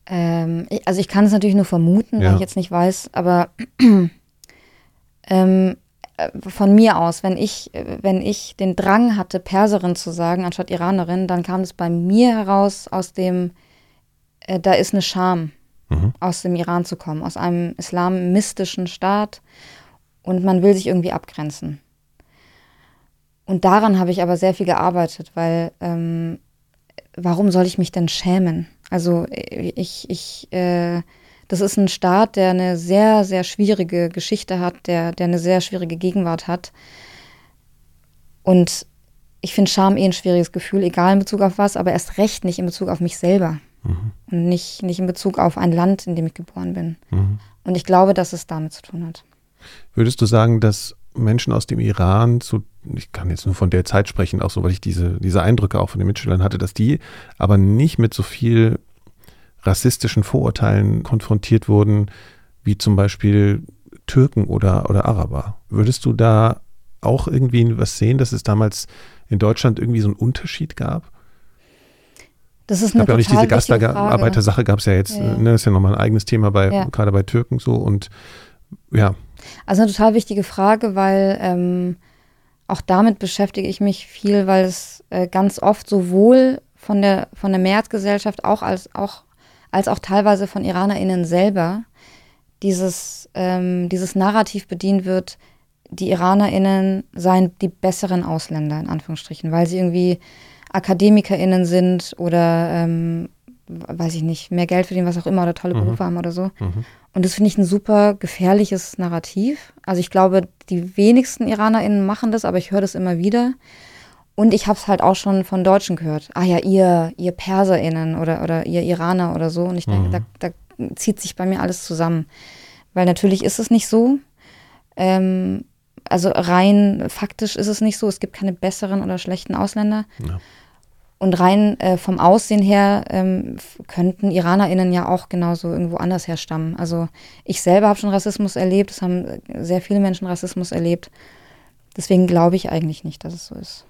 Ähm, also ich kann es natürlich nur vermuten, ja. weil ich jetzt nicht weiß, aber *clears throat* ähm, äh, von mir aus, wenn ich, wenn ich den Drang hatte, Perserin zu sagen, anstatt Iranerin, dann kam es bei mir heraus aus dem, äh, da ist eine Scham, mhm. aus dem Iran zu kommen, aus einem islamistischen Staat und man will sich irgendwie abgrenzen. Und daran habe ich aber sehr viel gearbeitet, weil ähm, warum soll ich mich denn schämen? Also äh, ich, ich, äh, das ist ein Staat, der eine sehr, sehr schwierige Geschichte hat, der, der eine sehr schwierige Gegenwart hat. Und ich finde Scham eh ein schwieriges Gefühl, egal in Bezug auf was, aber erst recht nicht in Bezug auf mich selber. Mhm. Und nicht, nicht in Bezug auf ein Land, in dem ich geboren bin. Mhm. Und ich glaube, dass es damit zu tun hat. Würdest du sagen, dass Menschen aus dem Iran, zu, ich kann jetzt nur von der Zeit sprechen, auch so, weil ich diese, diese Eindrücke auch von den Mitschülern hatte, dass die aber nicht mit so viel rassistischen Vorurteilen konfrontiert wurden, wie zum Beispiel Türken oder, oder Araber. Würdest du da auch irgendwie was sehen, dass es damals in Deutschland irgendwie so einen Unterschied gab? Das ist eine gab ja auch nicht diese Gastarbeitersache gab es ja jetzt, ja. Ne, ist ja nochmal ein eigenes Thema bei, ja. gerade bei Türken so und ja. Also eine total wichtige Frage, weil ähm, auch damit beschäftige ich mich viel, weil es äh, ganz oft sowohl von der, von der Mehrheitsgesellschaft auch als auch als auch teilweise von IranerInnen selber dieses, ähm, dieses Narrativ bedient wird, die IranerInnen seien die besseren Ausländer, in Anführungsstrichen, weil sie irgendwie AkademikerInnen sind oder, ähm, weiß ich nicht, mehr Geld verdienen, was auch immer, oder tolle mhm. Berufe haben oder so. Mhm. Und das finde ich ein super gefährliches Narrativ. Also ich glaube, die wenigsten IranerInnen machen das, aber ich höre das immer wieder. Und ich habe es halt auch schon von Deutschen gehört. Ah ja, ihr, ihr PerserInnen oder, oder ihr Iraner oder so. Und ich denke, mhm. da, da, zieht sich bei mir alles zusammen. Weil natürlich ist es nicht so. Ähm, also rein faktisch ist es nicht so. Es gibt keine besseren oder schlechten Ausländer. Ja. Und rein äh, vom Aussehen her ähm, könnten IranerInnen ja auch genauso irgendwo anders herstammen. Also ich selber habe schon Rassismus erlebt. Es haben sehr viele Menschen Rassismus erlebt. Deswegen glaube ich eigentlich nicht, dass es so ist.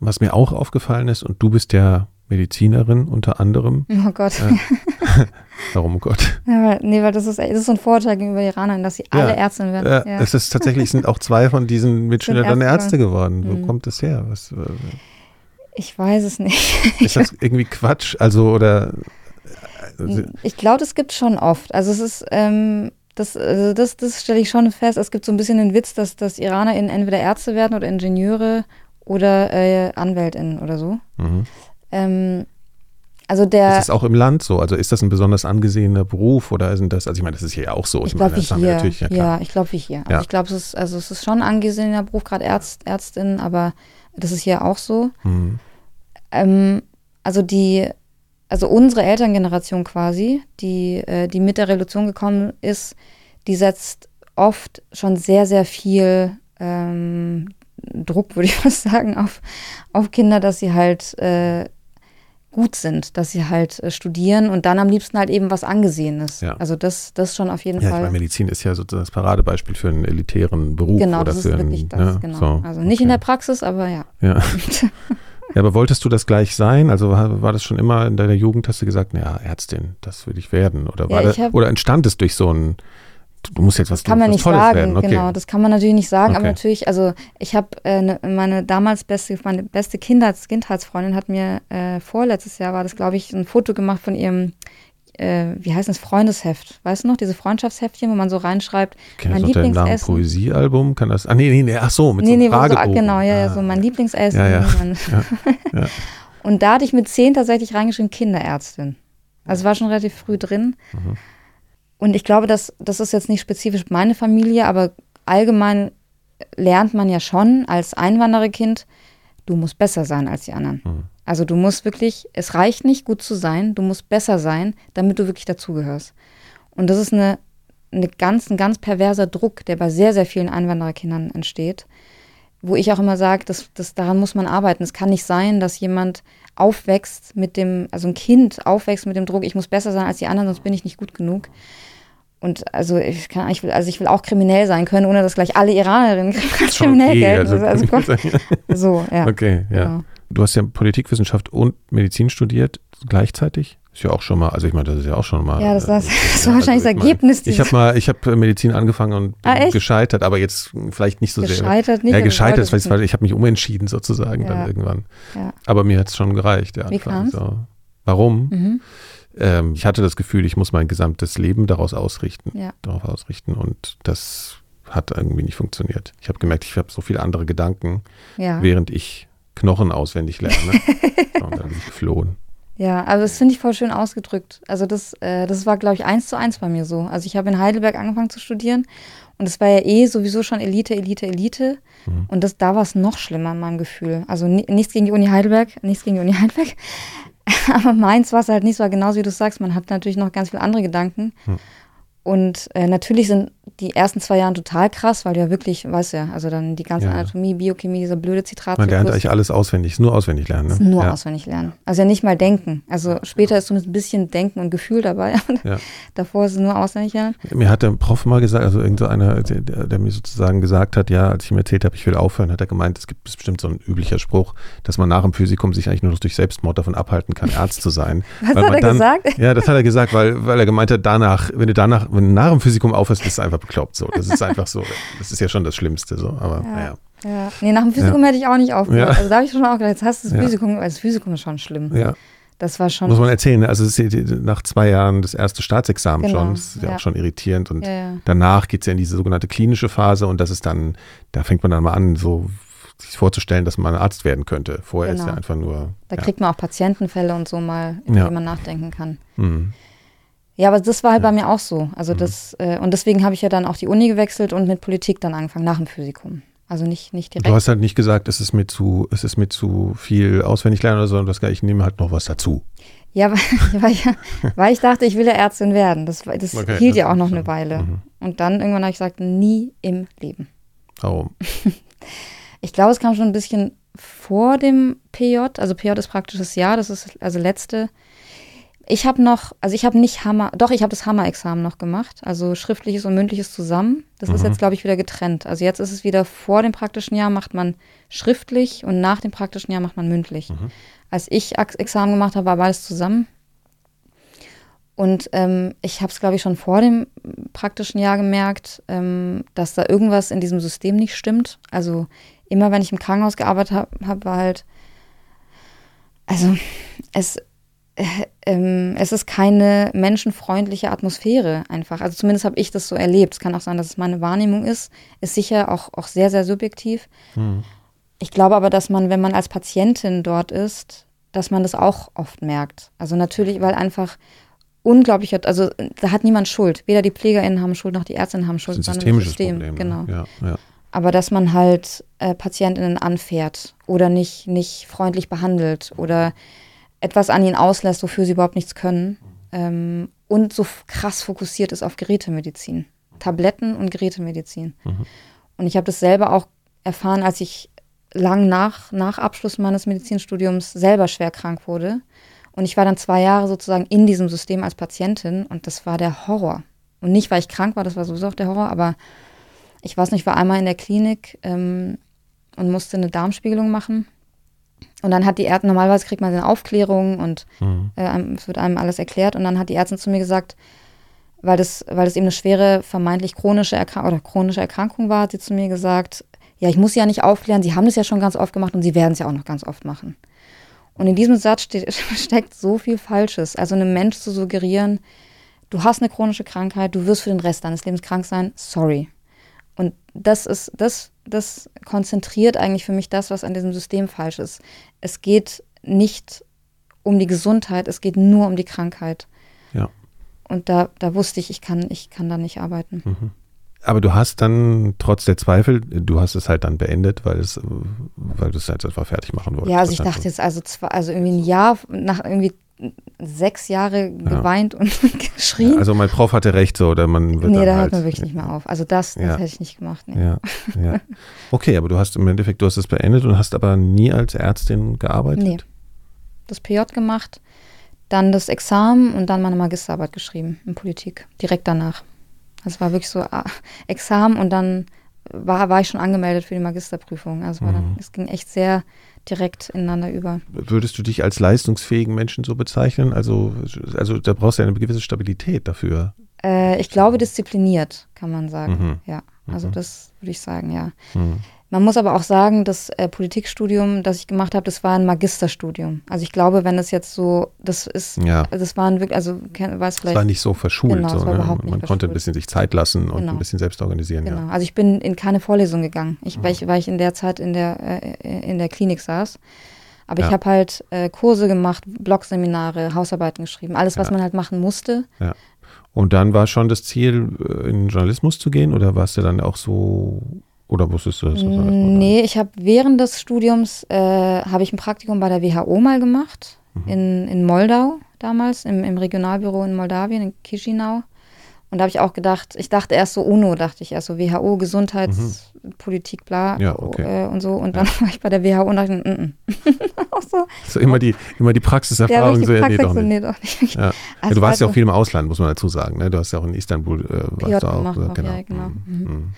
Was mir auch aufgefallen ist, und du bist ja Medizinerin unter anderem. *laughs* Oh Gott. Äh, *laughs* warum, oh Gott? *laughs* Ja, weil, nee, weil das ist, das ist so ein Vorteil gegenüber Iranern, dass sie alle ja, Ärztinnen werden. Äh, ja. Es ist tatsächlich, sind auch zwei von diesen Mitschülern Ärzte geworden. Wo mhm. kommt das her? Was, äh, ich weiß es nicht. Ist das *laughs* irgendwie Quatsch? Also, oder. Also, ich glaube, das gibt es schon oft. Also, es ist. Ähm, das, also das, das stelle ich schon fest. Es gibt so ein bisschen den Witz, dass, dass IranerInnen entweder Ärzte werden oder Ingenieure oder äh, AnwältInnen oder so. Mhm. Ähm, Also der. Ist es auch im Land so? Also ist das ein besonders angesehener Beruf oder sind das, also ich meine, das ist hier ja auch so. Ich, glaube, wie hier. Ja, ja, ich glaube, wie hier. Also ja. ich glaube, es ist, also es ist schon ein angesehener Beruf, gerade Ärzt, Ärztin, aber das ist hier auch so. Mhm. Ähm, also die, also unsere Elterngeneration quasi, die, äh, die mit der Revolution gekommen ist, die setzt oft schon sehr, sehr viel ähm, Druck, würde ich *laughs* fast sagen, auf, auf Kinder, dass sie halt äh, gut sind, dass sie halt äh, studieren und dann am liebsten halt eben was Angesehenes. Ja. Also das, das schon auf jeden ja, Fall. Ich meine, Medizin ist ja sozusagen das Paradebeispiel für einen elitären Beruf. Genau, oder das für ist wirklich einen, das, ja, genau. So, also nicht okay. in der Praxis, aber ja. Ja. *laughs* ja, aber wolltest du das gleich sein? Also war, war, das schon immer in deiner Jugend, hast du gesagt, naja, Ärztin, das will ich werden? Oder, war das, oder entstand es durch so ein du musst jetzt was Das kann man nicht Tolles sagen, okay. genau. Das kann man natürlich nicht sagen, okay. aber natürlich, also ich habe äh, ne, meine damals beste, meine beste Kindheits Kindheitsfreundin hat mir äh, vorletztes Jahr war das, glaube ich, ein Foto gemacht von ihrem äh, wie heißt das, Freundesheft. Weißt du noch, diese Freundschaftsheftchen, wo man so reinschreibt, okay, mein Lieblingsessen. Poesiealbum, kann das, ah nee, nee, nee, ach so, mit nee, so nee, Fragebogen. So, genau, ja, ja, so mein Lieblingsessen. Ja. ja, ja. *laughs* Und da hatte ich mit zehn tatsächlich reingeschrieben, Kinderärztin. Also war schon relativ früh drin. Mhm. Und ich glaube, dass das ist jetzt nicht spezifisch meine Familie, aber allgemein lernt man ja schon als Einwandererkind, du musst besser sein als die anderen. Mhm. Also du musst wirklich, es reicht nicht gut zu sein, du musst besser sein, damit du wirklich dazugehörst. Und das ist eine, eine ganz, ein ganz perverser Druck, der bei sehr, sehr vielen Einwandererkindern entsteht, wo ich auch immer sage, dass, dass daran muss man arbeiten. Es kann nicht sein, dass jemand aufwächst mit dem, also ein Kind aufwächst mit dem Druck, ich muss besser sein als die anderen, sonst bin ich nicht gut genug. Und also ich kann, ich will, also ich will auch kriminell sein können, ohne dass gleich alle Iranerinnen *laughs* als kriminell okay, gelten. Also, also, *laughs* also *laughs* so, ja. Okay, ja. Genau. Du hast ja Politikwissenschaft und Medizin studiert gleichzeitig. Ist ja auch schon mal, also ich meine, das ist ja auch schon mal. Ja, das, das, das war wahrscheinlich also das Ergebnis. Ich, mein, ich habe mal, ich habe Medizin angefangen und ah, gescheitert, aber jetzt vielleicht nicht so gescheitert sehr. Gescheitert nicht. Ja, gescheitert, weil, weil ich habe mich umentschieden sozusagen ja. dann irgendwann. Ja. Aber mir hat es schon gereicht. Ja, Wie? So. Warum? Mhm. Ähm, ich hatte das Gefühl, ich muss mein gesamtes Leben daraus ausrichten, ja. darauf ausrichten und das hat irgendwie nicht funktioniert. Ich habe gemerkt, ich habe so viele andere Gedanken, während ich Knochen auswendig lerne. *laughs* und dann bin ich geflohen. Ja, aber das finde ich voll schön ausgedrückt. Also das, äh, das war, glaube ich, eins zu eins bei mir so. Also ich habe in Heidelberg angefangen zu studieren und es war ja eh sowieso schon Elite, Elite, Elite. Mhm. Und das, da war es noch schlimmer in meinem Gefühl. Also nichts gegen die Uni Heidelberg, nichts gegen die Uni *laughs* Heidelberg. aber meins war es halt nicht so, genauso wie du sagst, man hat natürlich noch ganz viele andere Gedanken. Mhm. Und äh, natürlich sind die ersten zwei Jahre total krass, weil du ja wirklich, weißt ja, also dann die ganze ja. Anatomie, Biochemie, dieser blöde Zitrat. Man lernt eigentlich alles auswendig, nur auswendig lernen. Ne? Nur ja. auswendig lernen. Also ja nicht mal denken. Also später ist zumindest ein bisschen Denken und Gefühl dabei. *laughs* Ja. Davor ist es nur auswendig lernen. Mir hat der Prof mal gesagt, also irgend so einer, der, der, mir sozusagen gesagt hat, ja, als ich ihm erzählt habe, ich will aufhören, hat er gemeint, es gibt bestimmt so ein üblicher Spruch, dass man nach dem Physikum sich eigentlich nur durch Selbstmord davon abhalten kann, Arzt zu sein. *laughs* Was hat er dann, gesagt? Ja, das hat er gesagt, weil, weil er gemeint hat, danach, wenn du danach, wenn du nach dem Physikum aufhörst, bist du einfach bekloppt. So. Das ist einfach so. Das ist ja schon das Schlimmste. So. Aber ja. naja. Ja. Nee, nach dem Physikum ja. hätte ich auch nicht aufgehört. Ja. Also da habe ich schon auch gedacht, jetzt hast du das Physikum, weil das Physikum ist schon schlimm. Ja. Das war schon. Muss man erzählen, ne? also ist nach zwei Jahren das erste Staatsexamen genau. schon. Das ist ja, auch schon irritierend. Und danach geht es ja in diese sogenannte klinische Phase und das ist dann, da fängt man dann mal an, so sich vorzustellen, dass man Arzt werden könnte. Vorher genau. ist ja einfach nur. Da kriegt man auch Patientenfälle und so mal, über die man nachdenken kann. Mhm. Ja, aber das war halt ja. bei mir auch so. Also mhm. das, äh, und deswegen habe ich ja dann auch die Uni gewechselt und mit Politik dann angefangen, nach dem Physikum. Also nicht, nicht direkt. Du hast halt nicht gesagt, es ist mir zu, es ist mir zu viel auswendig lernen oder so, sondern das, ich nehme halt noch was dazu. Ja, *laughs* weil, ich, weil ich dachte, ich will ja Ärztin werden. Das, das okay, hielt das ja auch noch eine Weile. Mhm. Und dann irgendwann habe ich gesagt, nie im Leben. Warum? *laughs* ich glaube, es kam schon ein bisschen vor dem PJ. Also PJ ist praktisches Jahr, das ist also letzte ich habe noch, also ich habe nicht Hammer, doch, ich habe das Hammer-Examen noch gemacht, also schriftliches und mündliches zusammen. Das mhm. ist jetzt, glaube ich, wieder getrennt. Also jetzt ist es wieder vor dem praktischen Jahr macht man schriftlich und nach dem praktischen Jahr macht man mündlich. Mhm. Als ich Examen gemacht habe, war beides zusammen. Und ähm, ich habe es, glaube ich, schon vor dem praktischen Jahr gemerkt, ähm, dass da irgendwas in diesem System nicht stimmt. Also immer, wenn ich im Krankenhaus gearbeitet habe, hab, war halt, also es *laughs* es ist keine menschenfreundliche Atmosphäre einfach. Also zumindest habe ich das so erlebt. Es kann auch sein, dass es meine Wahrnehmung ist. Ist sicher auch, auch sehr, sehr subjektiv. Hm. Ich glaube aber, dass man, wenn man als Patientin dort ist, dass man das auch oft merkt. Also natürlich, weil einfach unglaublich, also da hat niemand Schuld. Weder die PflegerInnen haben Schuld, noch die Ärztinnen haben Schuld. Das ist ein systemisches System. Problem. Genau. Ja, ja. Aber dass man halt äh, PatientInnen anfährt oder nicht, nicht freundlich behandelt oder etwas an ihnen auslässt, wofür sie überhaupt nichts können. Ähm, und so krass fokussiert ist auf Gerätemedizin. Tabletten und Gerätemedizin. Mhm. Und ich habe das selber auch erfahren, als ich lang nach, nach Abschluss meines Medizinstudiums selber schwer krank wurde. Und ich war dann zwei Jahre sozusagen in diesem System als Patientin und das war der Horror. Und nicht, weil ich krank war, das war sowieso auch der Horror, aber ich weiß nicht, ich war einmal in der Klinik ähm, und musste eine Darmspiegelung machen. Und dann hat die Ärztin, normalerweise kriegt man eine Aufklärung und mhm. äh, es wird einem alles erklärt. Und dann hat die Ärztin zu mir gesagt, weil das, weil das eben eine schwere, vermeintlich chronische, Erkrank oder chronische Erkrankung war, hat sie zu mir gesagt, ja, ich muss sie ja nicht aufklären, sie haben das ja schon ganz oft gemacht und sie werden es ja auch noch ganz oft machen. Und in diesem Satz steht, *laughs* steckt so viel Falsches. Also einem Mensch zu suggerieren, du hast eine chronische Krankheit, du wirst für den Rest deines Lebens krank sein, sorry. Und das ist, das, das konzentriert eigentlich für mich das, was an diesem System falsch ist. Es geht nicht um die Gesundheit, es geht nur um die Krankheit. Ja. Und da, da wusste ich, ich kann, ich kann da nicht arbeiten. Mhm. Aber du hast dann trotz der Zweifel, du hast es halt dann beendet, weil es, weil du es halt einfach fertig machen wolltest. Ja, also ich dachte jetzt also zwei, also irgendwie ein Jahr nach irgendwie sechs Jahre geweint *laughs* ja. und geschrien. Also mein Prof hatte recht so, oder man wird Nee, da halt, hört man wirklich nicht mehr auf. Also das, das ja. hätte ich nicht gemacht. Nee. Ja, ja. Okay, aber du hast im Endeffekt, du hast es beendet und hast aber nie als Ärztin gearbeitet? Nee. Das PJ gemacht, dann das Examen und dann meine Magisterarbeit geschrieben in Politik, direkt danach. Das war wirklich so ah, Examen und dann war, war ich schon angemeldet für die Magisterprüfung. Also mhm. es ging echt sehr direkt ineinander über. Würdest du dich als leistungsfähigen Menschen so bezeichnen? Also, also da brauchst du ja eine gewisse Stabilität dafür. Äh, ich glaube diszipliniert, kann man sagen. Mhm. Ja, also mhm. das würde ich sagen, ja. Mhm. Man muss aber auch sagen, das äh, Politikstudium, das ich gemacht habe, das war ein Magisterstudium. Also ich glaube, wenn das jetzt so, das ist, ja. das waren wirklich, also weiß vielleicht. Es war nicht so verschult, genau, so, ne? man verschult. konnte ein bisschen sich Zeit lassen und genau. ein bisschen selbst organisieren. Genau. Ja. Also ich bin in keine Vorlesung gegangen, ich, weil, ich, weil ich in der Zeit in der, äh, in der Klinik saß. Aber ja. ich habe halt äh, Kurse gemacht, Blogseminare, Hausarbeiten geschrieben, alles, was man halt machen musste. Ja. Und dann war schon das Ziel, äh, in Journalismus zu gehen oder warst du dann auch so oder wusstest du das? Nee, ich habe während des Studiums äh, habe ich ein Praktikum bei der WHO mal gemacht, mhm. in, in Moldau damals, im, im Regionalbüro in Moldawien, in Chisinau. Und da habe ich auch gedacht, ich dachte erst so UNO, dachte ich erst so WHO, Gesundheitspolitik, mhm. bla ja, okay. äh, und so. Und dann ja. *laughs* war ich bei der WHO und dachte, mm, mm. *laughs* auch so. so immer die, immer die Praxiserfahrung. Ja, so, Praxis, nee, doch nicht. Nee, doch nicht. Ja. Also du warst ja auch viel im Ausland, muss man dazu sagen. Ne? Du hast ja auch in Istanbul äh, warst du auch. Auch, genau. Ja, genau. Mhm. Mhm.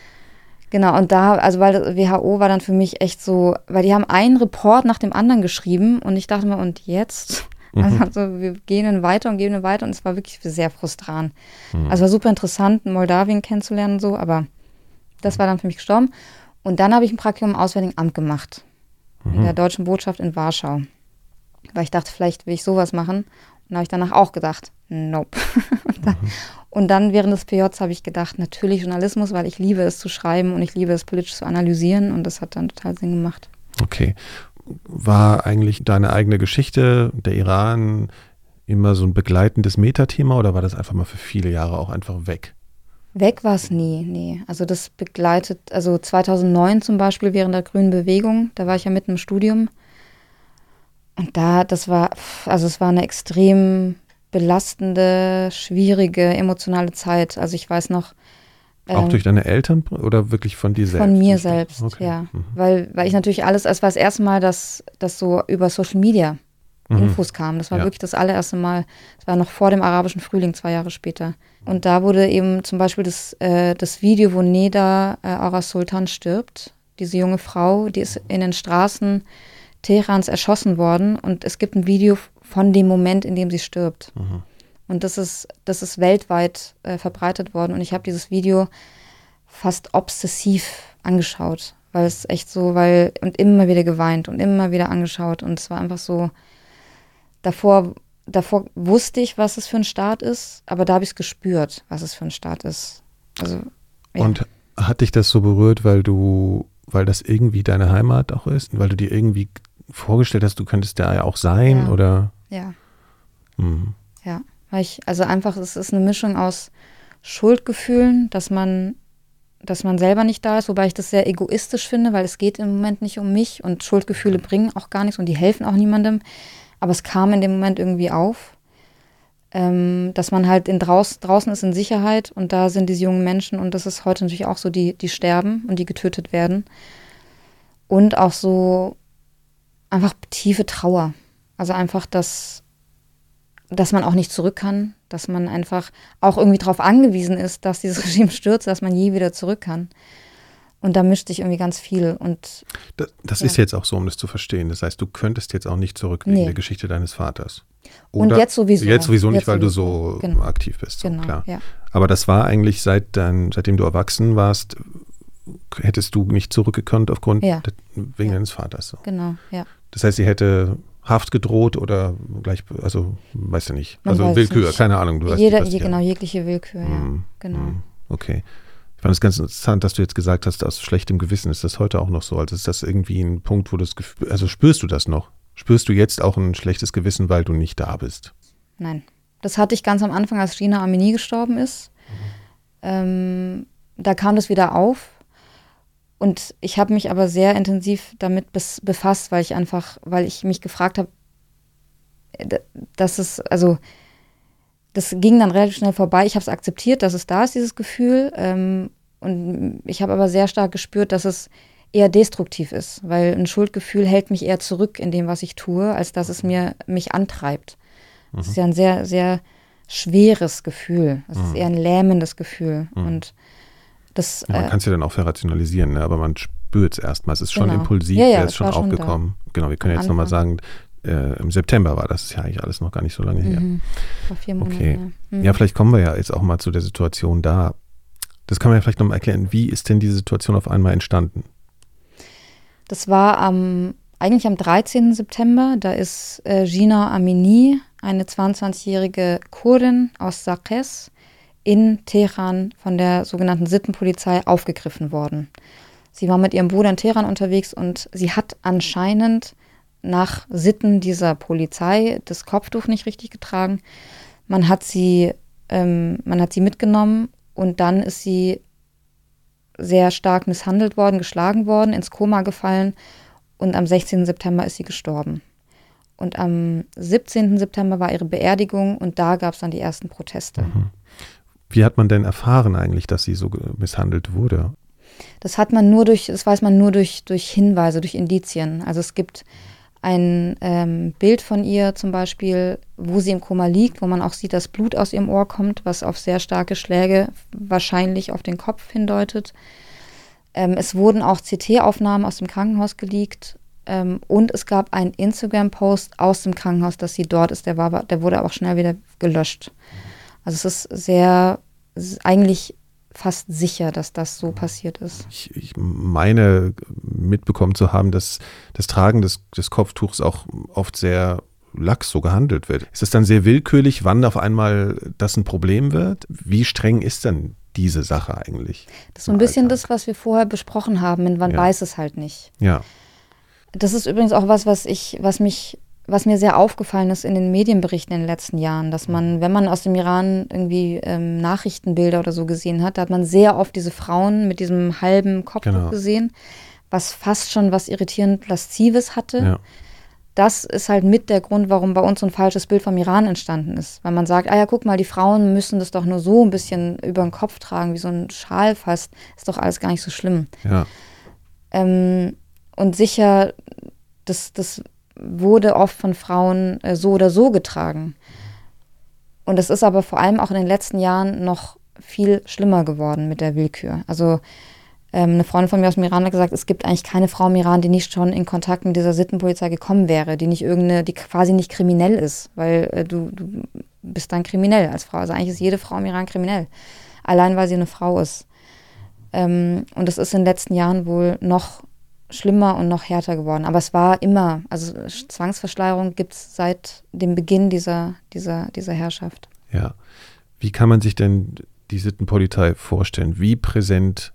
Genau, und da, also weil WHO war dann für mich echt so, weil die haben einen Report nach dem anderen geschrieben und ich dachte mir, und jetzt? *laughs* Mhm. Also, also wir gehen dann weiter und gehen dann weiter und es war wirklich sehr frustrant. Mhm. Also war super interessant, Moldawien kennenzulernen und so, aber das war dann für mich gestorben. Und dann habe ich ein Praktikum im Auswärtigen Amt gemacht, mhm. in der Deutschen Botschaft in Warschau. Weil ich dachte, vielleicht will ich sowas machen. Und habe ich danach auch gedacht, nope. *laughs* und, dann, mhm. und, dann, während des PJs habe ich gedacht, natürlich Journalismus, weil ich liebe es zu schreiben und ich liebe es politisch zu analysieren und das hat dann total Sinn gemacht. Okay. War eigentlich deine eigene Geschichte, der Iran, immer so ein begleitendes Metathema oder war das einfach mal für viele Jahre auch einfach weg? Weg war es nie, nee. Also das begleitet, also 2009 zum Beispiel während der Grünen Bewegung, da war ich ja mitten im Studium und da, das war, also es war eine extrem belastende, schwierige, emotionale Zeit. Also ich weiß noch. Auch ähm, durch deine Eltern oder wirklich von dir selbst? Von mir selbst, okay. ja. Mhm. Weil, weil ich natürlich alles, es war das erste Mal, dass das so über Social Media mhm. Infos kamen. Das war ja. wirklich das allererste Mal. Das war noch vor dem arabischen Frühling, zwei Jahre später. Und da wurde eben zum Beispiel das, äh, das Video, wo Neda äh, Aras Sultan stirbt, diese junge Frau, die ist in den Straßen Teherans erschossen worden und es gibt ein Video von dem Moment, in dem sie stirbt. Mhm. Und das ist, das ist weltweit äh, verbreitet worden und ich habe dieses Video fast obsessiv angeschaut, weil es echt so, weil und immer wieder geweint und immer wieder angeschaut und es war einfach so davor davor wusste ich, was es für ein Staat ist, aber da habe ich es gespürt, was es für ein Staat ist. Also ja. Und hat dich das so berührt, weil du weil das irgendwie deine Heimat auch ist, weil du dir irgendwie vorgestellt hast, du könntest der ja auch sein Ja. oder? Ja. Hm. Ja, weil ich, also einfach, es ist eine Mischung aus Schuldgefühlen, dass man, dass man selber nicht da ist, wobei ich das sehr egoistisch finde, weil es geht im Moment nicht um mich und Schuldgefühle bringen auch gar nichts und die helfen auch niemandem. Aber es kam in dem Moment irgendwie auf, ähm, dass man halt in draus, draußen ist in Sicherheit und da sind diese jungen Menschen und das ist heute natürlich auch so, die, die sterben und die getötet werden. Und auch so einfach tiefe Trauer. Also einfach, dass dass man auch nicht zurück kann, dass man einfach auch irgendwie darauf angewiesen ist, dass dieses *laughs* Regime stürzt, dass man je wieder zurück kann. Und da mischt sich irgendwie ganz viel. Und Das, das Ja. ist jetzt auch so, um das zu verstehen. Das heißt, du könntest jetzt auch nicht zurück wegen Nee. der Geschichte deines Vaters. Und jetzt sowieso. Jetzt sowieso nicht, Jetzt weil sowieso. du so Genau. aktiv bist. So, genau, klar. ja. Aber das war eigentlich seit dein, seitdem du erwachsen warst, hättest du nicht zurückgekonnt aufgrund Ja. de, wegen deines Vaters. So. Genau, ja. Das heißt, sie hätte Haft gedroht oder gleich, also weißt du nicht. Man also weiß Willkür, nicht. keine Ahnung. Du weißt Jeder, je, genau, jegliche Willkür, ja. Hm, Genau. hm, Okay. Ich fand es ganz interessant, dass du jetzt gesagt hast, aus schlechtem Gewissen ist das heute auch noch so. Also ist das irgendwie ein Punkt, wo du das Gefühl, also spürst du das noch? Spürst du jetzt auch ein schlechtes Gewissen, weil du nicht da bist? Nein. Das hatte ich ganz am Anfang, als Gina Amini gestorben ist. Ähm, da kam das wieder auf. Und ich habe mich aber sehr intensiv damit befasst, weil ich einfach, weil ich mich gefragt habe, äh, dass es, also das ging dann relativ schnell vorbei. Ich habe es akzeptiert, dass es da ist, dieses Gefühl. Ähm, und ich habe aber sehr stark gespürt, dass es eher destruktiv ist, weil ein Schuldgefühl hält mich eher zurück in dem, was ich tue, als dass es mir mich antreibt. Das ist ja ein sehr, sehr schweres Gefühl. Es ist eher ein lähmendes Gefühl. Und das, Ja, man äh, kann es ja dann auch verrationalisieren, ne? aber man spürt es erstmal. Es ist schon Genau. impulsiv, Ja, ja, der ist es schon war schon aufgekommen. genau, wir können Am jetzt nochmal sagen, äh, im September war das, ist ja eigentlich alles noch gar nicht so lange her. mhm, vor vier Monaten. Okay. Ja. Mhm. Ja, vielleicht kommen wir ja jetzt auch mal zu der Situation da. Das kann man ja vielleicht nochmal erklären. Wie ist denn diese Situation auf einmal entstanden? Das war am, eigentlich am 13. September. Da ist äh, Gina Amini, eine 22-jährige Kurdin aus Sarkes, in Teheran von der sogenannten Sittenpolizei aufgegriffen worden. Sie war mit ihrem Bruder in Teheran unterwegs und sie hat anscheinend nach Sitten dieser Polizei das Kopftuch nicht richtig getragen. Man hat sie, ähm, man hat sie mitgenommen und dann ist sie sehr stark misshandelt worden, geschlagen worden, ins Koma gefallen und am 16. September ist sie gestorben. Und am 17. September war ihre Beerdigung und da gab es dann die ersten Proteste. Wie hat man denn erfahren eigentlich, dass sie so misshandelt wurde? Das hat man nur durch, das weiß man nur durch, durch Hinweise, durch Indizien. Also es gibt ein ähm, Bild von ihr zum Beispiel, wo sie im Koma liegt, wo man auch sieht, dass Blut aus ihrem Ohr kommt, was auf sehr starke Schläge wahrscheinlich auf den Kopf hindeutet. Ähm, es wurden auch CT-Aufnahmen aus dem Krankenhaus geleakt. Ähm, und es gab einen Instagram-Post aus dem Krankenhaus, dass sie dort ist. Der, war, der wurde aber auch schnell wieder gelöscht. Also es ist sehr, es ist eigentlich fast sicher, dass das so passiert ist. Ich, ich meine mitbekommen zu haben, dass das Tragen des, des Kopftuchs auch oft sehr lax so gehandelt wird. Ist es dann sehr willkürlich, wann auf einmal das ein Problem wird? Wie streng ist denn diese Sache eigentlich? Das ist so ein bisschen das, was wir vorher besprochen haben. Man Ja. weiß es halt nicht. Ja, Das ist übrigens auch was, was ich, was mich, was mir sehr aufgefallen ist in den Medienberichten in den letzten Jahren, dass man, wenn man aus dem Iran irgendwie ähm, Nachrichtenbilder oder so gesehen hat, da hat man sehr oft diese Frauen mit diesem halben Kopftuch Genau. gesehen, was fast schon was irritierend Laszives hatte. ja. das ist halt mit der Grund, warum bei uns so ein falsches Bild vom Iran entstanden ist. Weil man sagt, ah ja, guck mal, die Frauen müssen das doch nur so ein bisschen über den Kopf tragen, wie so ein Schal fast. Ist doch alles gar nicht so schlimm. ja. Ähm, und sicher, das, das wurde oft von Frauen äh, so oder so getragen. Und es ist aber vor allem auch in den letzten Jahren noch viel schlimmer geworden mit der Willkür. Also ähm, eine Freundin von mir aus dem Iran hat gesagt, es gibt eigentlich keine Frau im Iran, die nicht schon in Kontakt mit dieser Sittenpolizei gekommen wäre, die nicht irgendeine, die quasi nicht kriminell ist, weil äh, du, du bist dann kriminell als Frau. Also eigentlich ist jede Frau im Iran kriminell, allein weil sie eine Frau ist. Ähm, und das ist in den letzten Jahren wohl noch schlimmer und noch härter geworden. Aber es war immer, also Zwangsverschleierung gibt es seit dem Beginn dieser, dieser, dieser Herrschaft. Ja. Wie kann man sich denn die Sittenpolizei vorstellen? Wie präsent,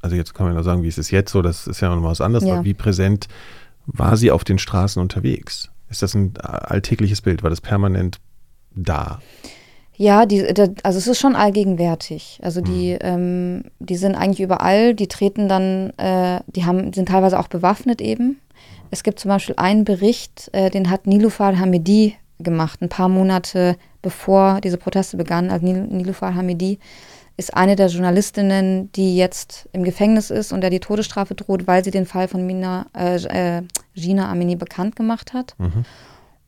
also jetzt kann man ja sagen, wie ist es jetzt so, das ist ja noch was anderes, Ja. aber wie präsent war sie auf den Straßen unterwegs? Ist das ein alltägliches Bild? War das permanent da? Ja, die, also es ist schon allgegenwärtig. Also die, mhm. ähm, die sind eigentlich überall, die treten dann, äh, die haben, sind teilweise auch bewaffnet eben. Es gibt zum Beispiel einen Bericht, äh, den hat Nilufar Hamidi gemacht, ein paar Monate bevor diese Proteste begannen. Also Nil Nilufar Hamidi ist eine der Journalistinnen, die jetzt im Gefängnis ist und der die Todesstrafe droht, weil sie den Fall von Mina, äh, äh Gina Amini bekannt gemacht hat. Mhm.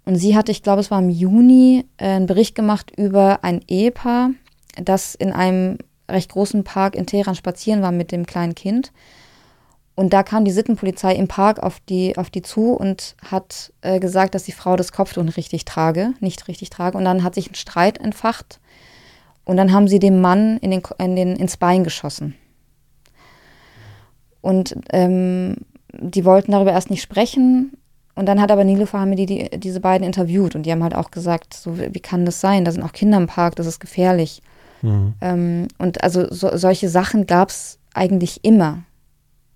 Und sie hatte, ich glaube, es war im Juni, äh, einen Bericht gemacht über ein Ehepaar, das in einem recht großen Park in Teheran spazieren war mit dem kleinen Kind. Und da kam die Sittenpolizei im Park auf die, auf die zu und hat äh, gesagt, dass die Frau das Kopftuch nicht richtig trage, nicht richtig trage. Und dann hat sich ein Streit entfacht. Und dann haben sie dem Mann in den, in den, ins Bein geschossen. Und ähm, die wollten darüber erst nicht sprechen. Und dann hat aber Niloufar Hamidi die, diese beiden interviewt und die haben halt auch gesagt, so wie kann das sein? Da sind auch Kinder im Park, das ist gefährlich. Mhm. Ähm, und also so, solche Sachen gab es eigentlich immer.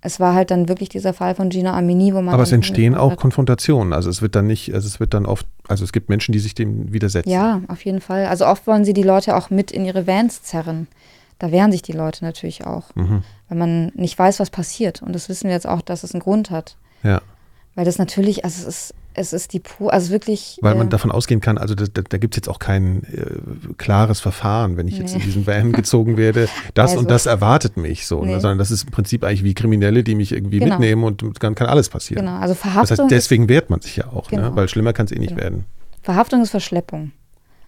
Es war halt dann wirklich dieser Fall von Gina Amini, wo man. Aber es entstehen auch hat. Konfrontationen. Also es wird dann nicht, also es wird dann oft, also es gibt Menschen, die sich dem widersetzen. Ja, auf jeden Fall. Also oft wollen sie die Leute auch mit in ihre Vans zerren. Da wehren sich die Leute natürlich auch, mhm. weil man nicht weiß, was passiert. Und das wissen wir jetzt auch, dass es einen Grund hat. Ja. Weil das natürlich, also es ist, es ist die pur, also wirklich. Weil man äh, davon ausgehen kann, also da, da, da gibt es jetzt auch kein äh, klares Verfahren, wenn ich nee. jetzt in diesen Van gezogen werde, das also, und das erwartet mich so, ne? nee. ne? sondern das ist im Prinzip eigentlich wie Kriminelle, die mich irgendwie genau. mitnehmen und dann kann alles passieren. Genau, also Verhaftung. Das heißt, deswegen wehrt man sich ja auch, ne? genau. ne? weil schlimmer kann es eh nicht genau. werden. Verhaftung ist Verschleppung.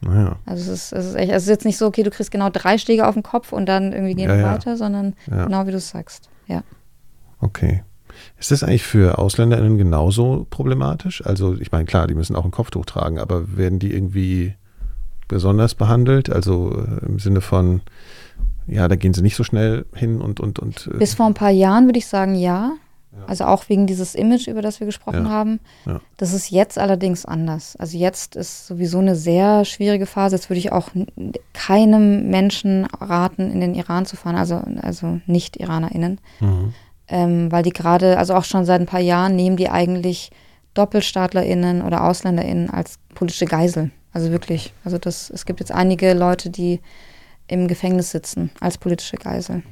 Naja. Also es ist, es ist echt, es ist jetzt nicht so, okay, du kriegst genau drei Schläge auf den Kopf und dann irgendwie gehen ja, wir weiter, sondern ja. genau wie du es sagst. Ja. Okay. Ist das eigentlich für AusländerInnen genauso problematisch? Also, ich meine, klar, die müssen auch ein Kopftuch tragen, aber werden die irgendwie besonders behandelt? Also äh, im Sinne von, ja, da gehen sie nicht so schnell hin und. und, und äh Bis vor ein paar Jahren würde ich sagen, ja. Also auch wegen dieses Image, über das wir gesprochen ja. haben. Ja. Das ist jetzt allerdings anders. Also jetzt ist sowieso eine sehr schwierige Phase. Jetzt würde ich auch keinem Menschen raten, in den Iran zu fahren, also, also nicht IranerInnen. Mhm ähm, weil die gerade, also auch schon seit ein paar Jahren, nehmen die eigentlich DoppelstaatlerInnen oder AusländerInnen als politische Geisel. Also wirklich. Also das, es gibt jetzt einige Leute, die im Gefängnis sitzen als politische Geisel.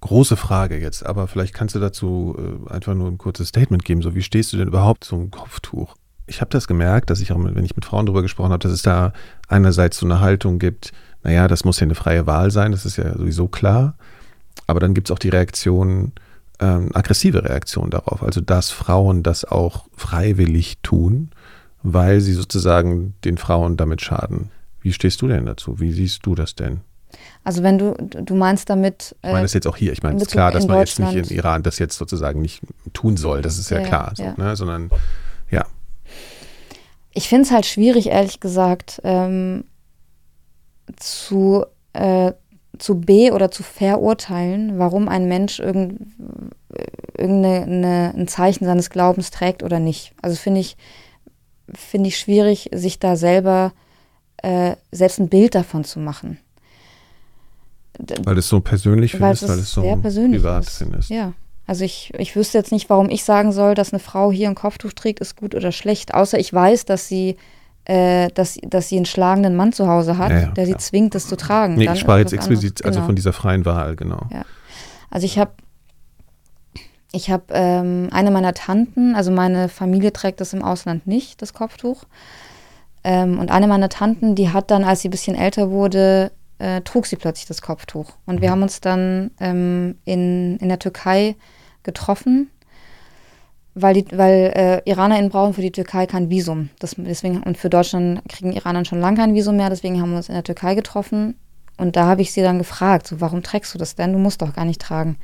Große Frage jetzt, aber vielleicht kannst du dazu äh, einfach nur ein kurzes Statement geben. So, wie stehst du denn überhaupt zum Kopftuch? Ich habe das gemerkt, dass ich auch, wenn ich mit Frauen darüber gesprochen habe, dass es da einerseits so eine Haltung gibt, naja, das muss ja eine freie Wahl sein, das ist ja sowieso klar. Aber dann gibt es auch die Reaktion, ähm, aggressive Reaktion darauf. Also dass Frauen das auch freiwillig tun, weil sie sozusagen den Frauen damit schaden. Wie stehst du denn dazu? Wie siehst du das denn? Also wenn du, du meinst damit. Äh, ich meine das jetzt auch hier. Ich meine, es ist klar, dass man jetzt nicht in Iran das jetzt sozusagen nicht tun soll. Das ist ja, ja klar. So, ja. Ne? Sondern ja. Ich finde es halt schwierig, ehrlich gesagt, ähm, zu, äh, zu be- oder zu verurteilen, warum ein Mensch irgend, irgendein Zeichen seines Glaubens trägt oder nicht. Also finde ich, finde ich schwierig, sich da selber äh, selbst ein Bild davon zu machen. Weil es so persönlich findest, weil, weil es so privat ist. findest. Ja. Also ich, ich wüsste jetzt nicht, warum ich sagen soll, dass eine Frau hier ein Kopftuch trägt, ist gut oder schlecht. Außer ich weiß, dass sie äh, dass, dass sie einen schlagenden Mann zu Hause hat, ja, ja, der sie zwingt, das zu tragen. Nee, Dann ich sprach jetzt explizit also genau. von dieser freien Wahl, genau. Also ich habe ich habe ähm, eine meiner Tanten, also meine Familie trägt das im Ausland nicht, das Kopftuch. Ähm, und eine meiner Tanten, die hat dann, als sie ein bisschen älter wurde, äh, trug sie plötzlich das Kopftuch. Und mhm. wir haben uns dann ähm, in, in der Türkei getroffen weil, die, weil äh, IranerInnen brauchen für die Türkei kein Visum. Das, deswegen, und für Deutschland kriegen Iraner schon lange kein Visum mehr, deswegen haben wir uns in der Türkei getroffen. Und da habe ich sie dann gefragt, so, warum trägst du das denn? Du musst doch gar nicht tragen.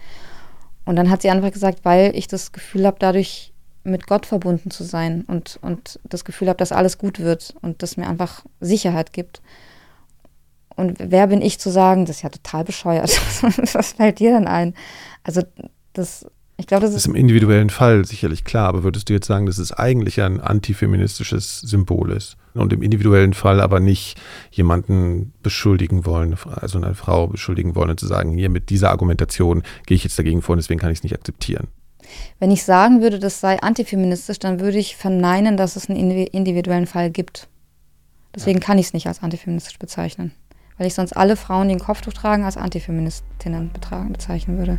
Und dann hat sie einfach gesagt, weil ich das Gefühl habe, dadurch mit Gott verbunden zu sein und, und das Gefühl habe, dass alles gut wird und das mir einfach Sicherheit gibt. Und wer bin ich zu sagen, das ist ja total bescheuert. *laughs* Was fällt dir denn ein? Also das ich glaube, das, das ist im individuellen Fall sicherlich klar, aber würdest du jetzt sagen, dass es eigentlich ein antifeministisches Symbol ist und im individuellen Fall aber nicht jemanden beschuldigen wollen, also eine Frau beschuldigen wollen und zu sagen, hier mit dieser Argumentation gehe ich jetzt dagegen vor und deswegen kann ich es nicht akzeptieren? Wenn ich sagen würde, das sei antifeministisch, dann würde ich verneinen, dass es einen individuellen Fall gibt. Deswegen ja. kann ich es nicht als antifeministisch bezeichnen, weil ich sonst alle Frauen, die ein Kopftuch tragen, als Antifeministinnen bezeichnen würde.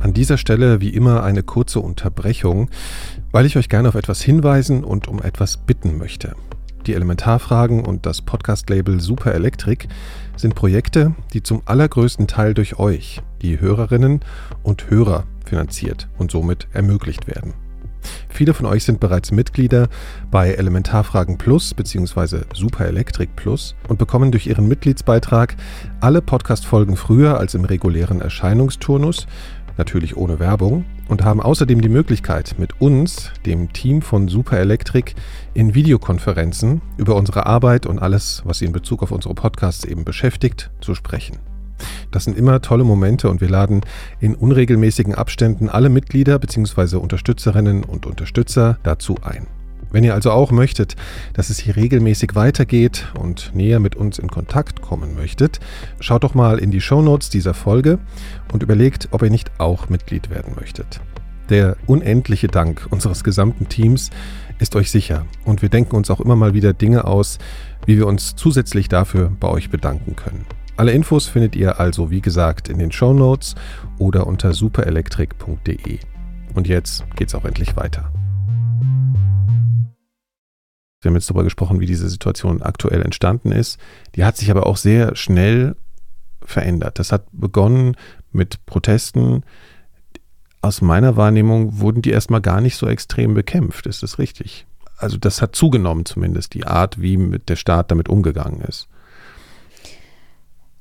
An dieser Stelle wie immer eine kurze Unterbrechung, weil ich euch gerne auf etwas hinweisen und um etwas bitten möchte. Die Elementarfragen und das Podcast-Label Super Elektrik sind Projekte, die zum allergrößten Teil durch euch, die Hörerinnen und Hörer, finanziert und somit ermöglicht werden. Viele von euch sind bereits Mitglieder bei Elementarfragen Plus bzw. Super Elektrik Plus und bekommen durch ihren Mitgliedsbeitrag alle Podcast-Folgen früher als im regulären Erscheinungsturnus natürlich ohne Werbung, und haben außerdem die Möglichkeit, mit uns, dem Team von Super Electric, in Videokonferenzen über unsere Arbeit und alles, was sie in Bezug auf unsere Podcasts eben beschäftigt, zu sprechen. Das sind immer tolle Momente und wir laden in unregelmäßigen Abständen alle Mitglieder bzw. Unterstützerinnen und Unterstützer dazu ein. Wenn ihr also auch möchtet, dass es hier regelmäßig weitergeht und näher mit uns in Kontakt kommen möchtet, schaut doch mal in die Shownotes dieser Folge und überlegt, ob ihr nicht auch Mitglied werden möchtet. Der unendliche Dank unseres gesamten Teams ist euch sicher und wir denken uns auch immer mal wieder Dinge aus, wie wir uns zusätzlich dafür bei euch bedanken können. Alle Infos findet ihr also, wie gesagt, in den Shownotes oder unter superelektrik.de. Und jetzt geht's auch endlich weiter. Wir haben jetzt darüber gesprochen, wie diese Situation aktuell entstanden ist. Die hat sich aber auch sehr schnell verändert. Das hat begonnen mit Protesten. Aus meiner Wahrnehmung wurden die erstmal gar nicht so extrem bekämpft. Ist das richtig? Also das hat zugenommen zumindest, die Art, wie der Staat damit umgegangen ist.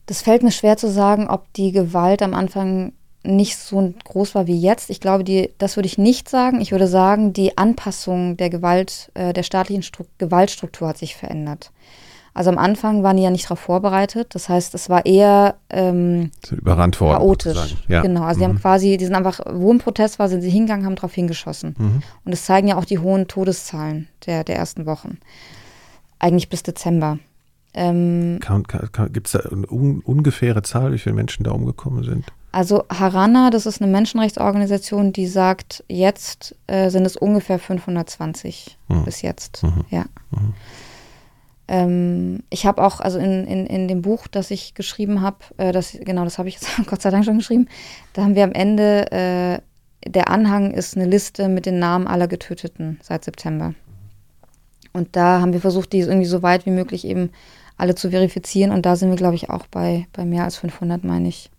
Das fällt mir schwer zu sagen, ob die Gewalt am Anfang nicht so groß war wie jetzt. Ich glaube, die, das würde ich nicht sagen. Ich würde sagen, die Anpassung der Gewalt, äh, der staatlichen Stru Gewaltstruktur hat sich verändert. Also am Anfang waren die ja nicht darauf vorbereitet. Das heißt, es war eher ähm, überrannt worden, chaotisch. Ja. Genau. Also mhm. die haben quasi, die sind einfach, wo ein Protest war, sind sie hingegangen, haben darauf hingeschossen. Mhm. Und das zeigen ja auch die hohen Todeszahlen der, der ersten Wochen. Eigentlich bis Dezember. Ähm, Gibt es da eine un ungefähre Zahl, wie viele Menschen da umgekommen sind? Also Harana, das ist eine Menschenrechtsorganisation, die sagt, jetzt äh, sind es ungefähr 520 mhm. bis jetzt. Mhm. Ja. Mhm. Ähm, ich habe auch, also in, in, in dem Buch, das ich geschrieben habe, äh, das, genau, das habe ich jetzt *laughs* Gott sei Dank schon geschrieben, da haben wir am Ende, äh, der Anhang ist eine Liste mit den Namen aller Getöteten seit September. Und da haben wir versucht, die irgendwie so weit wie möglich eben alle zu verifizieren. Und da sind wir, glaube ich, auch bei, bei mehr als 500, meine ich.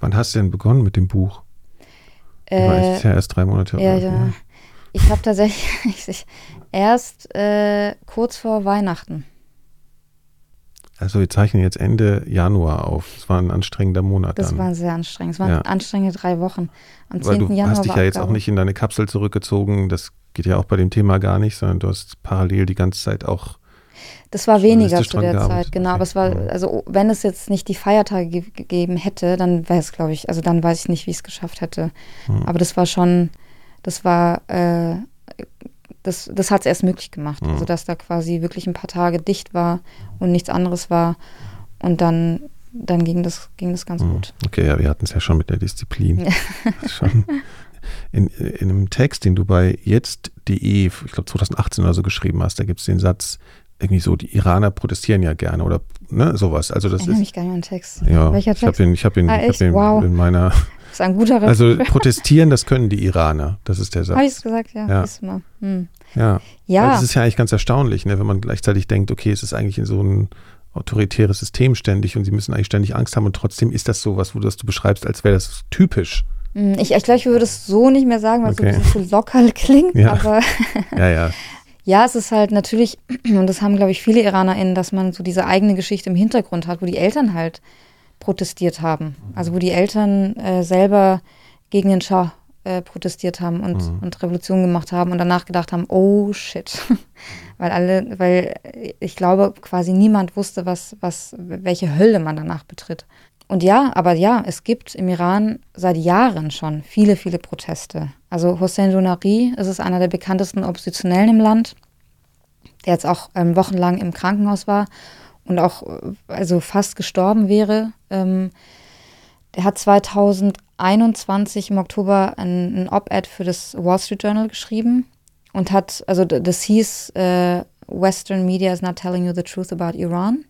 Wann hast du denn begonnen mit dem Buch? Äh, ist ja erst drei Monate. Ja, ja. Ich habe tatsächlich *laughs* erst äh, kurz vor Weihnachten. Also wir zeichnen jetzt Ende Januar auf. Es war ein anstrengender Monat. Das dann. war sehr anstrengend. Es waren ja. anstrengende drei Wochen. Am 10. Weil du Januar hast dich ja jetzt auch nicht in deine Kapsel zurückgezogen. Das geht ja auch bei dem Thema gar nicht, sondern du hast parallel die ganze Zeit auch das war weniger zu der Zeit, genau. Aber es war, also wenn es jetzt nicht die Feiertage ge gegeben hätte, dann wäre es, glaube ich, also dann weiß ich nicht, wie ich es geschafft hätte. Mhm. Aber das war schon, das war, äh, das, das hat es erst möglich gemacht. Mhm. Also dass da quasi wirklich ein paar Tage dicht war und nichts anderes war. Und dann, dann ging das, ging das ganz mhm. gut. Okay, ja, wir hatten es ja schon mit der Disziplin. *laughs* schon. In, in einem Text, den du bei jetzt.de, ich glaube 2018 oder so geschrieben hast, da gibt es den Satz, irgendwie so, die Iraner protestieren ja gerne oder ne, sowas. Also das ich ist. mich gar nicht an Text. Ja, Welcher Text? Ich habe den, ich hab den, ah, ich hab den wow. in meiner. Das *laughs* ist ein guter Refrain. Also *laughs* protestieren, das können die Iraner. Das ist der Satz. Habe ich es gesagt, ja. Ja. Hm. ja. ja. das ist ja eigentlich ganz erstaunlich, ne, wenn man gleichzeitig denkt, okay, es ist eigentlich in so ein autoritäres System ständig und sie müssen eigentlich ständig Angst haben und trotzdem ist das so was, wo du das du beschreibst, als wäre das typisch. Hm, ich, ich glaube, ich würde es so nicht mehr sagen, weil okay. es so ein bisschen locker *laughs* klingt, ja. aber ja, ja. Ja, es ist halt natürlich, *clears throat* und das haben, glaube ich, viele IranerInnen, dass man so diese eigene Geschichte im Hintergrund hat, wo die Eltern halt protestiert haben. Also wo die Eltern äh, selber gegen den Schah äh, protestiert haben und, mhm. und Revolution gemacht haben und danach gedacht haben, oh shit. *laughs* weil alle, weil ich glaube, quasi niemand wusste, was, was, welche Hölle man danach betritt. Und ja, aber ja, es gibt im Iran seit Jahren schon viele, viele Proteste. Also Hossein Jounari ist es einer der bekanntesten Oppositionellen im Land, der jetzt auch ähm, wochenlang im Krankenhaus war und auch äh, also fast gestorben wäre. Ähm, Der hat 2021 im Oktober ein, ein Op-Ed für das Wall Street Journal geschrieben und hat, also das hieß äh, Western Media is not telling you the truth about Iran.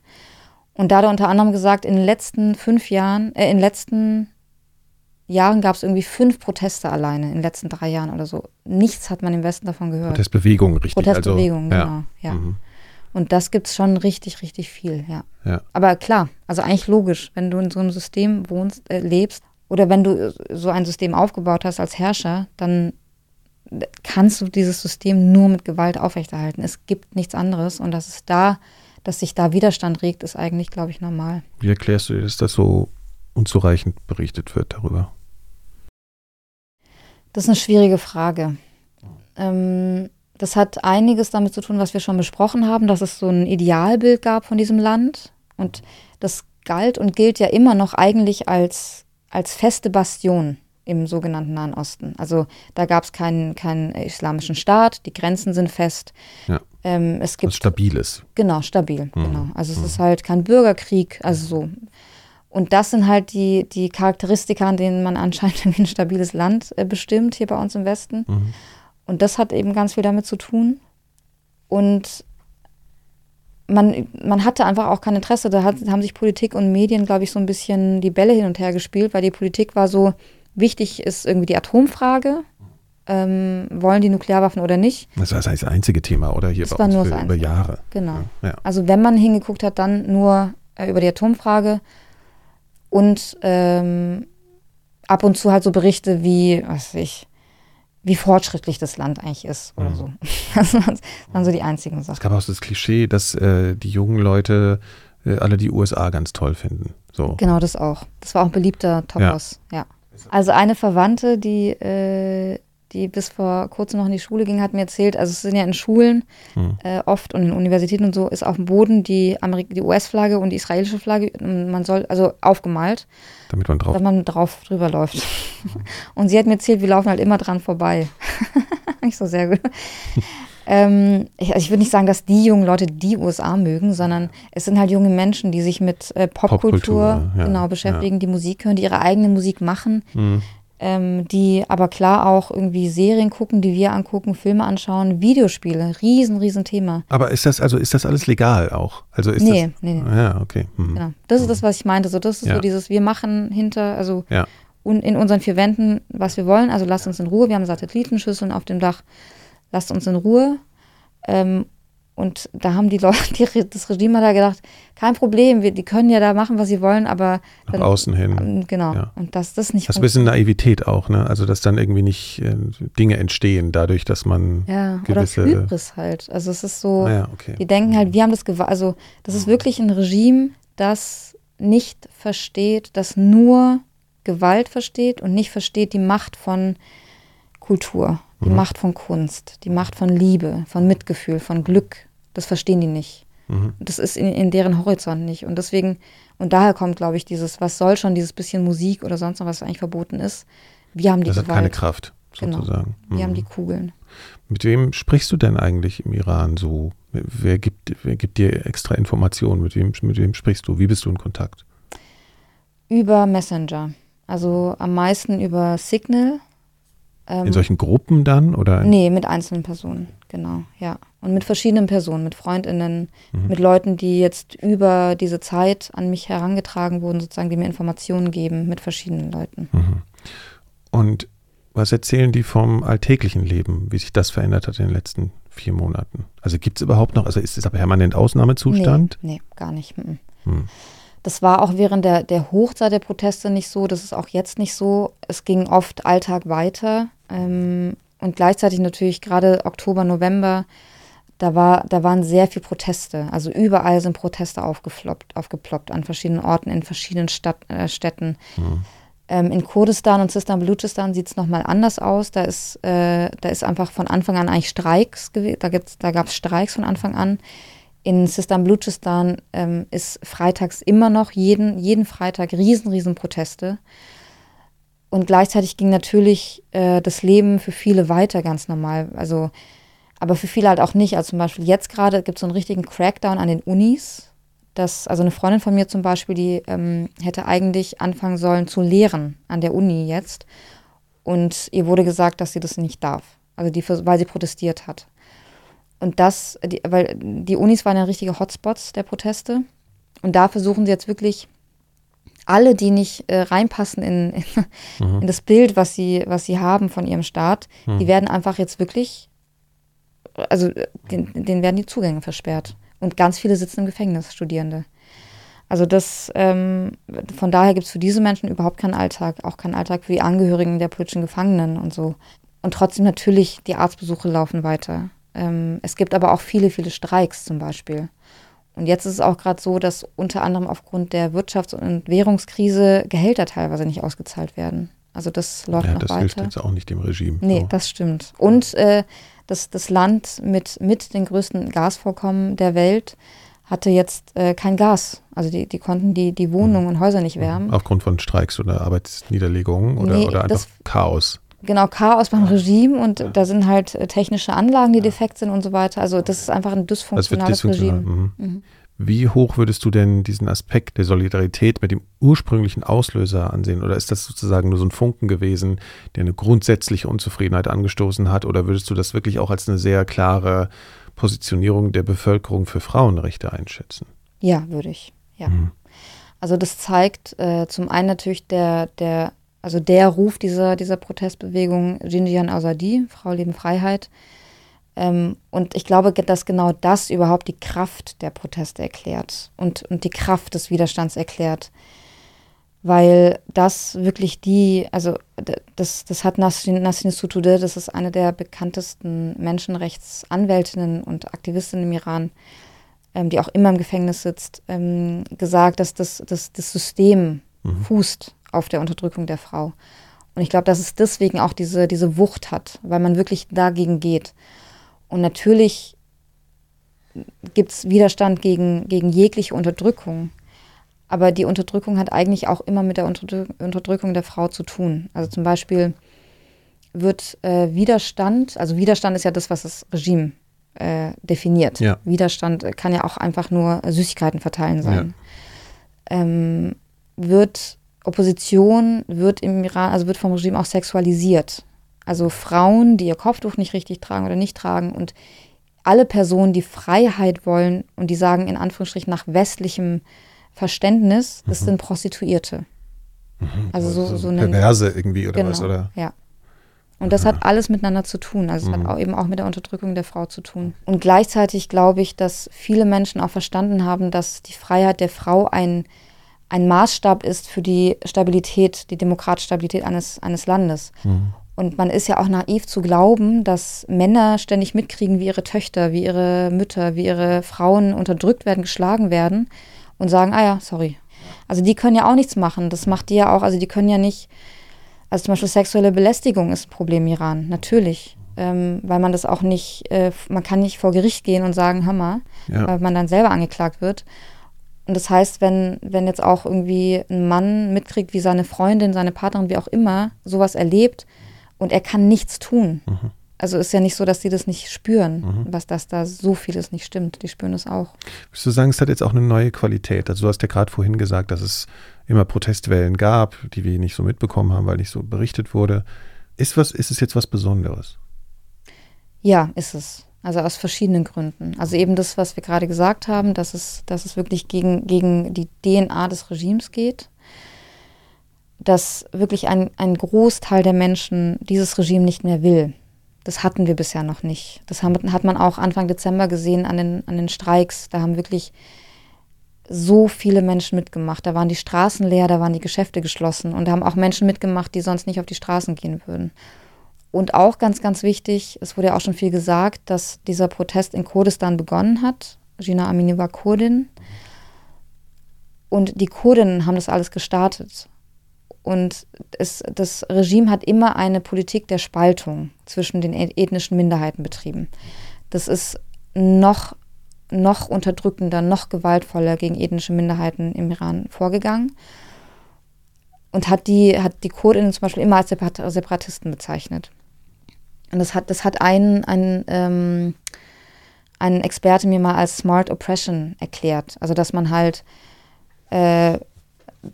Und da hat er unter anderem gesagt, in den letzten fünf Jahren, äh, in den letzten Jahren gab es irgendwie fünf Proteste alleine, in den letzten drei Jahren oder so. Nichts hat man im Westen davon gehört. Protestbewegungen, richtig. Protestbewegungen, also, genau, ja. ja. Mhm. Und das gibt es schon richtig, richtig viel, ja. ja. Aber klar, also eigentlich logisch, wenn du in so einem System wohnst, äh, lebst oder wenn du so ein System aufgebaut hast als Herrscher, dann kannst du dieses System nur mit Gewalt aufrechterhalten. Es gibt nichts anderes und dass es da, dass sich da Widerstand regt, ist eigentlich, glaube ich, normal. Wie erklärst du dir, dass das so unzureichend berichtet wird darüber? Das ist eine schwierige Frage. Ähm, das hat einiges damit zu tun, was wir schon besprochen haben, dass es so ein Idealbild gab von diesem Land. Und das galt und gilt ja immer noch eigentlich als, als feste Bastion im sogenannten Nahen Osten. Also da gab es keinen, keinen islamischen Staat, die Grenzen sind fest. Ja. Ähm, es gibt was Stabiles. Genau, stabil, mhm. genau. Also es mhm. ist halt kein Bürgerkrieg, also so. Und das sind halt die, die Charakteristika, an denen man anscheinend *laughs* ein stabiles Land äh, bestimmt, hier bei uns im Westen. Mhm. Und das hat eben ganz viel damit zu tun. Und man, man hatte einfach auch kein Interesse. Da hat, haben sich Politik und Medien, glaube ich, so ein bisschen die Bälle hin und her gespielt, weil die Politik war so, wichtig ist irgendwie die Atomfrage. Ähm, wollen die Nuklearwaffen oder nicht? Das war das einzige Thema, oder? Hier das bei uns nur für, über Jahre. Genau. Ja. Also wenn man hingeguckt hat, dann nur äh, über die Atomfrage und ähm, ab und zu halt so Berichte wie, was weiß ich, wie fortschrittlich das Land eigentlich ist oder mhm. so. *laughs* Das waren so die einzigen Sachen. Es gab auch so das Klischee, dass äh, die jungen Leute äh, alle die USA ganz toll finden. So. Genau, das auch. Das war auch ein beliebter Topos, ja. ja. Also eine Verwandte, die äh, die bis vor kurzem noch in die Schule ging, hat mir erzählt, also es sind ja in Schulen hm. äh, oft und in Universitäten und so, ist auf dem Boden die, die US-Flagge und die israelische Flagge, man soll, also aufgemalt. Damit man drauf. Damit man drauf drüber läuft. *laughs* und sie hat mir erzählt, wir laufen halt immer dran vorbei. *laughs* Nicht so sehr gut. Ähm, ich, also ich würde nicht sagen, dass die jungen Leute die USA mögen, sondern es sind halt junge Menschen, die sich mit äh, Popkultur, Popkultur ja, genau beschäftigen, ja. die Musik hören, die ihre eigene Musik machen, mhm ähm, die aber klar auch irgendwie Serien gucken, die wir angucken, Filme anschauen, Videospiele, riesen, riesen Thema. Aber ist das, also ist das alles legal auch? Also ist nee, das, nee, nee. Ja, okay. Mhm. Genau. Das ist das, was ich meinte. So, das ist ja. so dieses, wir machen hinter, also in unseren vier Wänden, was wir wollen. Also lasst uns in Ruhe. Wir haben Satellitenschüsseln auf dem Dach. Lasst uns in Ruhe. Ähm, und da haben die Leute, die, das Regime hat da gedacht, kein Problem, wir, die können ja da machen, was sie wollen, aber nach dann, außen hin. Ähm, genau. Ja. Und das, das nicht. Das ist ein bisschen Naivität auch, ne? Also dass dann irgendwie nicht äh, Dinge entstehen, dadurch, dass man ja gewisse oder Hybris halt. Also es ist so, ah, ja, okay. die denken halt, wir haben das gewagt. Also das ist wirklich ein Regime, das nicht versteht, das nur Gewalt versteht und nicht versteht die Macht von Kultur die mhm. Macht von Kunst, die Macht von Liebe, von Mitgefühl, von Glück. Das verstehen die nicht. Mhm. Das ist in, in, deren Horizont nicht. Und deswegen, und daher kommt, glaube ich, dieses, was soll schon dieses bisschen Musik oder sonst noch, was eigentlich verboten ist. Wir haben die Das hat keine Kraft, genau. sozusagen. Genau. Wir haben die mhm. Kugeln. Mit wem sprichst du denn eigentlich im Iran so? Wer gibt, wer gibt dir extra Informationen? Mit wem, mit wem sprichst du? Wie bist du in Kontakt? Über Messenger. Also am meisten über Signal ähm, in solchen Gruppen dann? Oder? Nee, mit einzelnen Personen, genau, ja. Und mit verschiedenen Personen, mit FreundInnen, mhm. mit Leuten, die jetzt über diese Zeit an mich herangetragen wurden, sozusagen, die mir Informationen geben, mit verschiedenen Leuten. Mhm. Und was erzählen die vom alltäglichen Leben, wie sich das verändert hat in den letzten vier Monaten? Also gibt es überhaupt noch, also ist es aber permanent Ausnahmezustand? Nee, nee gar nicht. Mhm. Das war auch während der, der Hochzeit der Proteste nicht so, das ist auch jetzt nicht so. Es ging oft Alltag weiter. Ähm, und gleichzeitig natürlich gerade Oktober, November, da, war, da waren sehr viele Proteste. Also überall sind Proteste aufgefloppt, aufgeploppt an verschiedenen Orten, in verschiedenen Stadt, äh, Städten. Mhm. Ähm, in Kurdistan und Sistan Baluchistan sieht es nochmal anders aus. Da ist, äh, da ist einfach von Anfang an eigentlich Streiks gewesen. Da, da gab es Streiks von Anfang an. In Sistan Baluchistan ähm, ist freitags immer noch jeden, jeden Freitag riesen, riesen Proteste. Und gleichzeitig ging natürlich äh, das Leben für viele weiter ganz normal. Also, aber für viele halt auch nicht. Also zum Beispiel jetzt gerade gibt es so einen richtigen Crackdown an den Unis. dass, also eine Freundin von mir zum Beispiel, die ähm, hätte eigentlich anfangen sollen zu lehren an der Uni jetzt. Und ihr wurde gesagt, dass sie das nicht darf. Also die, weil sie protestiert hat. Und das, die, weil die Unis waren ja richtige Hotspots der Proteste. Und da versuchen sie jetzt wirklich alle, die nicht äh, reinpassen in, in, mhm. in, das Bild, was sie, was sie haben von ihrem Staat, mhm. die werden einfach jetzt wirklich, also den, denen werden die Zugänge versperrt. Und ganz viele sitzen im Gefängnis, Studierende. Also das, ähm, von daher gibt es für diese Menschen überhaupt keinen Alltag, auch keinen Alltag für die Angehörigen der politischen Gefangenen und so. Und trotzdem natürlich, die Arztbesuche laufen weiter. Ähm, es gibt aber auch viele, viele Streiks zum Beispiel. Und jetzt ist es auch gerade so, dass unter anderem aufgrund der Wirtschafts- und Währungskrise Gehälter teilweise nicht ausgezahlt werden. Also das läuft ja, noch das weiter. Das hilft jetzt auch nicht dem Regime. Nee, so. das stimmt. Und äh, das, das Land mit, mit den größten Gasvorkommen der Welt hatte jetzt äh, kein Gas. Also die, die konnten die, die Wohnungen und Häuser nicht wärmen. Aufgrund von Streiks oder Arbeitsniederlegungen oder, nee, oder einfach das, Chaos? Genau, Chaos beim Regime und ja. da sind halt äh, technische Anlagen, die defekt sind und so weiter. Also das ist einfach ein dysfunktionales Regime. Mhm. Mhm. Wie hoch würdest du denn diesen Aspekt der Solidarität mit dem ursprünglichen Auslöser ansehen? Oder ist das sozusagen nur so ein Funken gewesen, der eine grundsätzliche Unzufriedenheit angestoßen hat? Oder würdest du das wirklich auch als eine sehr klare Positionierung der Bevölkerung für Frauenrechte einschätzen? Ja, würde ich. Ja. Mhm. Also das zeigt äh, zum einen natürlich der, der, also der Ruf dieser, dieser Protestbewegung Jinjian Azadi, Frau Leben Freiheit, ähm, und ich glaube, dass genau das überhaupt die Kraft der Proteste erklärt und, und die Kraft des Widerstands erklärt. Weil das wirklich die, also das, das hat Nasrin, Nasrin Sotoudeh, das ist eine der bekanntesten Menschenrechtsanwältinnen und Aktivistinnen im Iran, ähm, die auch immer im Gefängnis sitzt, ähm, gesagt, dass das, das, das System mhm. fußt auf der Unterdrückung der Frau. Und ich glaube, dass es deswegen auch diese, diese Wucht hat, weil man wirklich dagegen geht. Und natürlich gibt es Widerstand gegen, gegen jegliche Unterdrückung. Aber die Unterdrückung hat eigentlich auch immer mit der Unterdrückung der Frau zu tun. Also zum Beispiel wird äh, Widerstand, also Widerstand ist ja das, was das Regime äh, definiert. Ja. Widerstand kann ja auch einfach nur Süßigkeiten verteilen sein. Ja. Ähm, wird Opposition wird im Iran, also wird vom Regime auch sexualisiert. Also Frauen, die ihr Kopftuch nicht richtig tragen oder nicht tragen und alle Personen, die Freiheit wollen und die sagen in Anführungsstrichen nach westlichem Verständnis, das mhm. sind Prostituierte. Mhm. Also so, so, so eine Perverse irgendwie oder genau, was, oder? Ja. Und das hat alles miteinander zu tun. Also es mhm. hat auch eben auch mit der Unterdrückung der Frau zu tun. Und gleichzeitig glaube ich, dass viele Menschen auch verstanden haben, dass die Freiheit der Frau ein, ein Maßstab ist für die Stabilität, die demokratische Stabilität eines, eines Landes. Mhm. Und man ist ja auch naiv zu glauben, dass Männer ständig mitkriegen, wie ihre Töchter, wie ihre Mütter, wie ihre Frauen unterdrückt werden, geschlagen werden und sagen, ah ja, sorry. Also die können ja auch nichts machen. Das macht die ja auch, also die können ja nicht, also zum Beispiel sexuelle Belästigung ist ein Problem im Iran, natürlich. Ähm, weil man das auch nicht, äh, man kann nicht vor Gericht gehen und sagen, Hammer, ja. weil man dann selber angeklagt wird. Und das heißt, wenn, wenn jetzt auch irgendwie ein Mann mitkriegt, wie seine Freundin, seine Partnerin, wie auch immer, sowas erlebt, und er kann nichts tun. Mhm. Also ist ja nicht so, dass sie das nicht spüren, mhm. was das da so vieles nicht stimmt. Die spüren es auch. Würdest du sagen, es hat jetzt auch eine neue Qualität? Also du hast ja gerade vorhin gesagt, dass es immer Protestwellen gab, die wir nicht so mitbekommen haben, weil nicht so berichtet wurde. Ist, was, ist es jetzt was Besonderes? Ja, ist es. Also aus verschiedenen Gründen. Also eben das, was wir gerade gesagt haben, dass es, dass es wirklich gegen, gegen die DNA des Regimes geht dass wirklich ein, ein Großteil der Menschen dieses Regime nicht mehr will. Das hatten wir bisher noch nicht. Das haben, hat man auch Anfang Dezember gesehen an den, an den Streiks. Da haben wirklich so viele Menschen mitgemacht. Da waren die Straßen leer, da waren die Geschäfte geschlossen und da haben auch Menschen mitgemacht, die sonst nicht auf die Straßen gehen würden. Und auch ganz, ganz wichtig, es wurde ja auch schon viel gesagt, dass dieser Protest in Kurdistan begonnen hat. Gina Amini war Kurdin. Und die Kurdinnen haben das alles gestartet. Und es, das Regime hat immer eine Politik der Spaltung zwischen den ethnischen Minderheiten betrieben. Das ist noch, noch unterdrückender, noch gewaltvoller gegen ethnische Minderheiten im Iran vorgegangen und hat die, hat die Kurdinnen zum Beispiel immer als Separatisten bezeichnet. Und das hat, das hat einen, einen, ähm, ein Experte mir mal als Smart Oppression erklärt. Also dass man halt äh,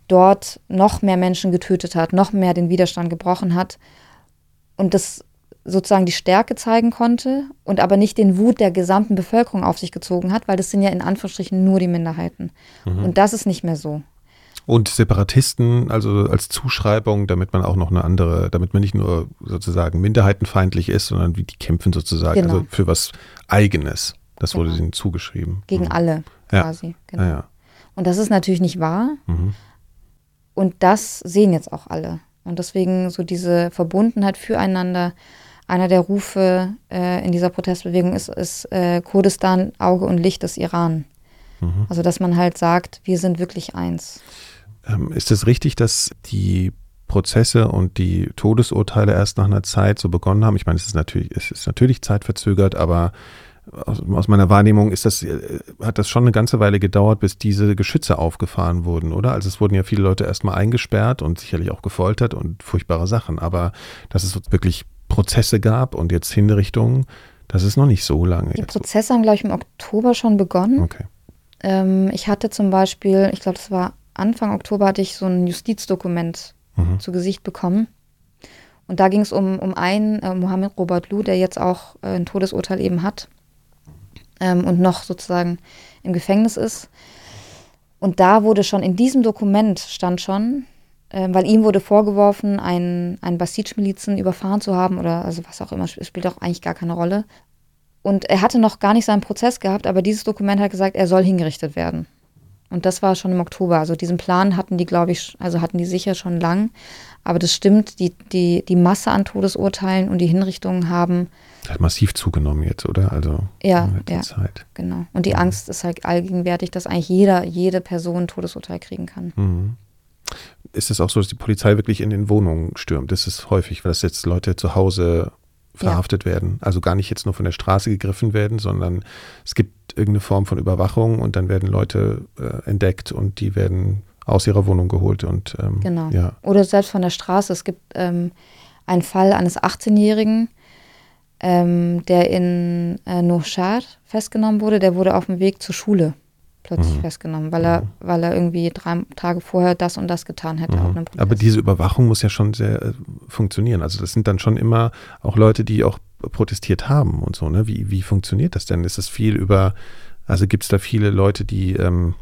dort noch mehr Menschen getötet hat, noch mehr den Widerstand gebrochen hat und das sozusagen die Stärke zeigen konnte und aber nicht den Wut der gesamten Bevölkerung auf sich gezogen hat, weil das sind ja in Anführungsstrichen nur die Minderheiten. Mhm. Und das ist nicht mehr so. Und Separatisten, also als Zuschreibung, damit man auch noch eine andere, damit man nicht nur sozusagen minderheitenfeindlich ist, sondern wie die kämpfen sozusagen, genau. also für was Eigenes. Das genau. wurde ihnen zugeschrieben. Gegen mhm. alle quasi. Ja. Genau. Ja, ja. Und das ist natürlich nicht wahr. Mhm. Und das sehen jetzt auch alle. Und deswegen so diese Verbundenheit füreinander. Einer der Rufe äh, in dieser Protestbewegung ist, ist äh, Kurdistan, Auge und Licht des Iran. Mhm. Also dass man halt sagt, wir sind wirklich eins. Ähm, ist es richtig, dass die Prozesse und die Todesurteile erst nach einer Zeit so begonnen haben? Ich meine, es ist natürlich, es ist natürlich zeitverzögert, aber aus, aus, meiner Wahrnehmung ist das, äh, hat das schon eine ganze Weile gedauert, bis diese Geschütze aufgefahren wurden, oder? Also es wurden ja viele Leute erstmal eingesperrt und sicherlich auch gefoltert und furchtbare Sachen, aber dass es wirklich Prozesse gab und jetzt Hinrichtungen, das ist noch nicht so lange. Die Prozesse haben, glaube ich, im Oktober schon begonnen. Okay. Ähm, ich hatte zum Beispiel, ich glaube, das war Anfang Oktober, hatte ich so ein Justizdokument mhm. zu Gesicht bekommen. Und da ging es um, um einen, äh, Mohammed Robert Lu, der jetzt auch äh, ein Todesurteil eben hat ähm, und noch sozusagen im Gefängnis ist. Und da wurde schon, in diesem Dokument stand schon, äh, weil ihm wurde vorgeworfen, einen, einen Basij-Milizen überfahren zu haben oder also was auch immer, spielt auch eigentlich gar keine Rolle. Und er hatte noch gar nicht seinen Prozess gehabt, aber dieses Dokument hat gesagt, er soll hingerichtet werden. Und das war schon im Oktober. Also diesen Plan hatten die, glaube ich, also hatten die sicher schon lang. Aber das stimmt, die, die, die Masse an Todesurteilen und die Hinrichtungen haben. Hat massiv zugenommen jetzt, oder? Also ja, ja Zeit. genau. Und die Angst ist halt allgegenwärtig, dass eigentlich jeder, jede Person ein Todesurteil kriegen kann. Mhm. Ist es auch so, dass die Polizei wirklich in den Wohnungen stürmt? Das ist häufig, weil das jetzt Leute zu Hause verhaftet ja. werden. Also gar nicht jetzt nur von der Straße gegriffen werden, sondern es gibt irgendeine Form von Überwachung und dann werden Leute äh, entdeckt und die werden aus ihrer Wohnung geholt und ähm, genau. Ja. Oder selbst von der Straße. Es gibt ähm, einen Fall eines 18-Jährigen, ähm, der in äh, Noshad festgenommen wurde. Der wurde auf dem Weg zur Schule plötzlich mhm. festgenommen, weil er, mhm. weil er irgendwie drei Tage vorher das und das getan hätte. Mhm. Aber diese Überwachung muss ja schon sehr äh, funktionieren. Also das sind dann schon immer auch Leute, die auch protestiert haben und so. Ne? Wie, wie funktioniert das denn? Ist es viel über, also gibt es da viele Leute, die ähm,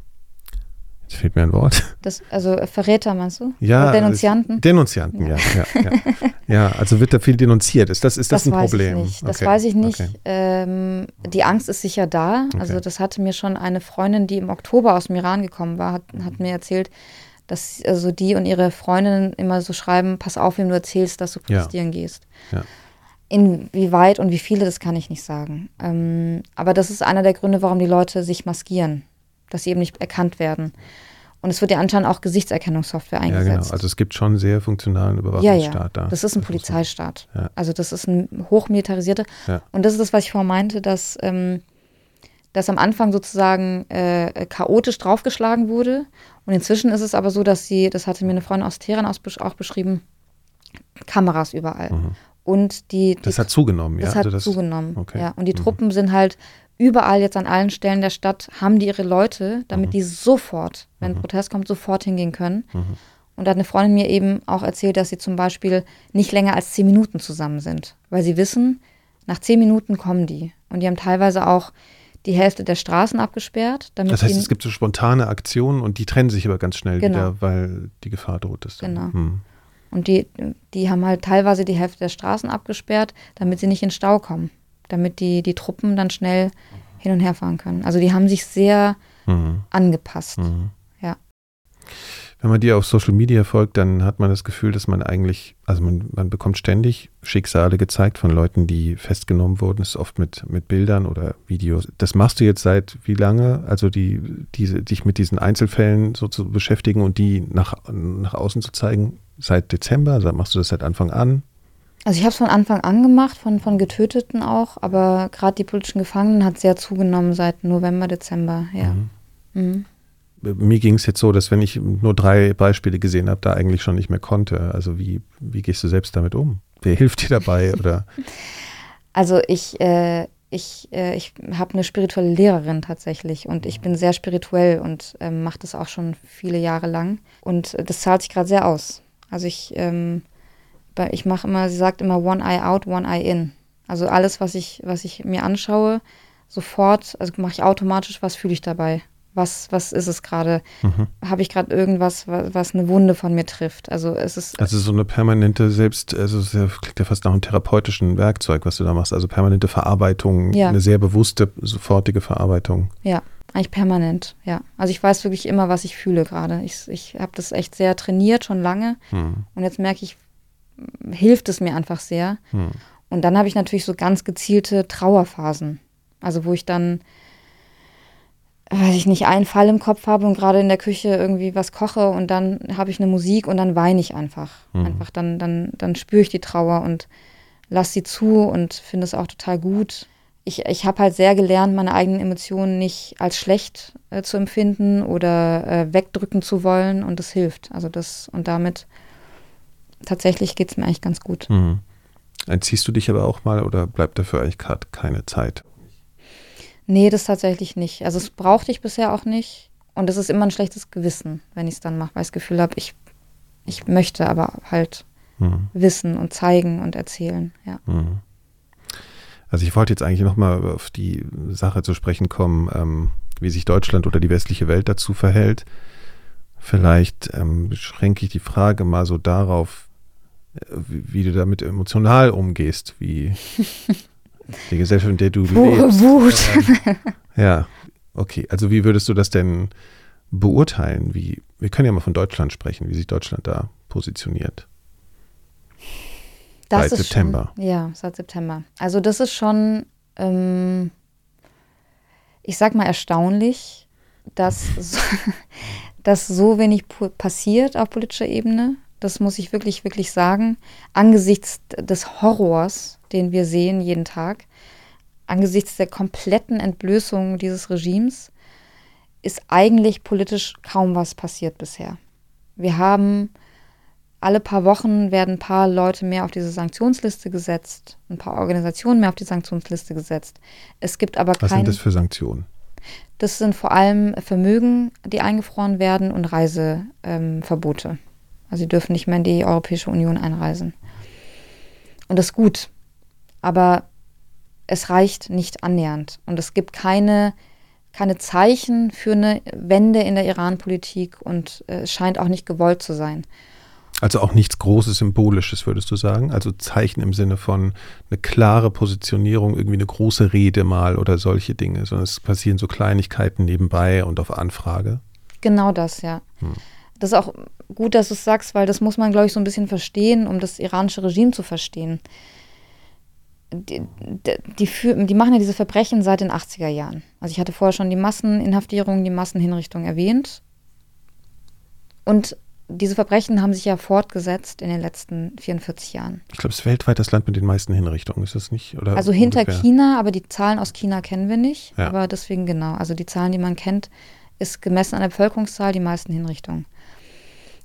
Jetzt fehlt mir ein Wort. Das, also Verräter meinst du? Ja. Oder Denunzianten? Denunzianten, ja. Ja, ja, ja. *laughs* ja, also wird da viel denunziert. Ist das, ist das, das ein Problem? Nicht. Das okay. weiß ich nicht. Okay. Ähm, die Angst ist sicher da. Okay. Also das hatte mir schon eine Freundin, die im Oktober aus dem Iran gekommen war, hat, hat mir erzählt, dass also die und ihre Freundinnen immer so schreiben, pass auf, wem du erzählst, dass du protestieren gehst. Ja. Inwieweit und wie viele, das kann ich nicht sagen. Ähm, aber das ist einer der Gründe, warum die Leute sich maskieren dass sie eben nicht erkannt werden. Und es wird ja anscheinend auch Gesichtserkennungssoftware eingesetzt. Ja, genau. Also es gibt schon sehr funktionalen Überwachungsstaat ja, ja. da. Das ist ein Polizeistaat. Ja. Also das ist ein hochmilitarisierte. Ja. Und das ist das, was ich vorhin meinte, dass, ähm, dass am Anfang sozusagen äh, chaotisch draufgeschlagen wurde. Und inzwischen ist es aber so, dass sie, das hatte mir eine Freundin aus Teheran auch beschrieben, Kameras überall. Mhm. Und die, die, das hat zugenommen, ja. Das hat also das, zugenommen, okay. ja. Und die mhm. Truppen sind halt überall jetzt an allen Stellen der Stadt haben die ihre Leute, damit mhm. die sofort, wenn mhm. Protest kommt, sofort hingehen können. Mhm. Und da hat eine Freundin mir eben auch erzählt, dass sie zum Beispiel nicht länger als zehn Minuten zusammen sind, weil sie wissen, nach zehn Minuten kommen die. Und die haben teilweise auch die Hälfte der Straßen abgesperrt. das heißt, es gibt so spontane Aktionen und die trennen sich aber ganz schnell genau. wieder, weil die Gefahr droht ist. Dann. Genau. Hm. Und die, die haben halt teilweise die Hälfte der Straßen abgesperrt, damit sie nicht in Stau kommen damit die, die Truppen dann schnell hin und her fahren können. Also die haben sich sehr mhm. angepasst. Mhm. Ja. Wenn man dir auf Social Media folgt, dann hat man das Gefühl, dass man eigentlich, also man, man bekommt ständig Schicksale gezeigt von Leuten, die festgenommen wurden. Das ist oft mit, mit Bildern oder Videos. Das machst du jetzt seit wie lange? Also die, diese, dich mit diesen Einzelfällen so zu beschäftigen und die nach, nach außen zu zeigen, seit Dezember? Machst du das seit Anfang an? Also ich habe es von Anfang an gemacht, von, von Getöteten auch, aber gerade die politischen Gefangenen hat sehr zugenommen seit November, Dezember, ja. Mhm. Mhm. Mir ging es jetzt so, dass wenn ich nur drei Beispiele gesehen habe, da eigentlich schon nicht mehr konnte. Also wie, wie gehst du selbst damit um? Wer hilft dir dabei? *laughs* Oder? Also ich, äh, ich, äh, ich habe eine spirituelle Lehrerin tatsächlich und ich bin sehr spirituell und ähm, mache das auch schon viele Jahre lang. Und äh, das zahlt sich gerade sehr aus. Also ich, ähm, ich mache immer, sie sagt immer one eye out, one eye in. Also alles, was ich, was ich mir anschaue, sofort, also mache ich automatisch, was fühle ich dabei was, was ist es gerade? Mhm. Habe ich gerade irgendwas, was, was, eine Wunde von mir trifft? Also es ist. Also so eine permanente Selbst, also es klingt ja fast nach einem therapeutischen Werkzeug, was du da machst. Also permanente Verarbeitung, ja. eine sehr bewusste, sofortige Verarbeitung. Ja, eigentlich permanent, ja. Also ich weiß wirklich immer, was ich fühle gerade. Ich, ich habe das echt sehr trainiert, schon lange. Mhm. Und jetzt merke ich, hilft es mir einfach sehr. Mhm. Und dann habe ich natürlich so ganz gezielte Trauerphasen. Also wo ich dann weiß ich nicht, einen Fall im Kopf habe und gerade in der Küche irgendwie was koche und dann habe ich eine Musik und dann weine ich einfach. Mhm. Einfach dann, dann, dann spüre ich die Trauer und lasse sie zu und finde es auch total gut. Ich, ich habe halt sehr gelernt, meine eigenen Emotionen nicht als schlecht äh, zu empfinden oder äh, wegdrücken zu wollen und das hilft. Also das und damit tatsächlich geht es mir eigentlich ganz gut. Mhm. Entziehst du dich aber auch mal oder bleibt dafür eigentlich gerade keine Zeit? Nee, das tatsächlich nicht. Also es brauchte ich bisher auch nicht. Und es ist immer ein schlechtes Gewissen, wenn ich es dann mache, weil ich das Gefühl habe, ich, ich möchte aber halt mhm. wissen und zeigen und erzählen. Ja. Mhm. Also ich wollte jetzt eigentlich nochmal auf die Sache zu sprechen kommen, ähm, wie sich Deutschland oder die westliche Welt dazu verhält. Vielleicht ähm, beschränke ich die Frage mal so darauf, wie, du damit emotional umgehst, wie *laughs* Die Gesellschaft, in der du lebst. Wut. ja, okay. Also wie würdest du das denn beurteilen? Wie, wir können ja mal von Deutschland sprechen, wie sich Deutschland da positioniert. Das seit September. Schon, ja, seit September. Also das ist schon, ähm, ich sag mal, erstaunlich, dass so, *laughs* dass so wenig passiert auf politischer Ebene. Das muss ich wirklich, wirklich sagen. Angesichts des Horrors, den wir sehen jeden Tag, angesichts der kompletten Entblößung dieses Regimes, ist eigentlich politisch kaum was passiert bisher. Wir haben alle paar Wochen werden ein paar Leute mehr auf diese Sanktionsliste gesetzt, ein paar Organisationen mehr auf die Sanktionsliste gesetzt. Es gibt aber keine. Was sind das für Sanktionen? Das sind vor allem Vermögen, die eingefroren werden und Reiseverbote. Ähm, also sie dürfen nicht mehr in die Europäische Union einreisen. Und das ist gut aber es reicht nicht annähernd. Und es gibt keine, keine Zeichen für eine Wende in der Iran-Politik und äh, es scheint auch nicht gewollt zu sein. Also auch nichts Großes Symbolisches, würdest du sagen? Also Zeichen im Sinne von eine klare Positionierung, irgendwie eine große Rede mal oder solche Dinge, sondern es passieren so Kleinigkeiten nebenbei und auf Anfrage. Genau das, ja. Hm. Das ist auch gut, dass du es sagst, weil das muss man, glaube ich, so ein bisschen verstehen, um das iranische Regime zu verstehen die, die, die, machen ja diese Verbrechen seit den 80er Jahren. Also ich hatte vorher schon die Masseninhaftierung, die Massenhinrichtung erwähnt. Und diese Verbrechen haben sich ja fortgesetzt in den letzten 44 Jahren. Ich glaube, es ist weltweit das Land mit den meisten Hinrichtungen, ist das nicht? Oder also hinter ungefähr? China, aber die Zahlen aus China kennen wir nicht. Ja. Aber deswegen genau. Also die Zahlen, die man kennt, ist gemessen an der Bevölkerungszahl die meisten Hinrichtungen.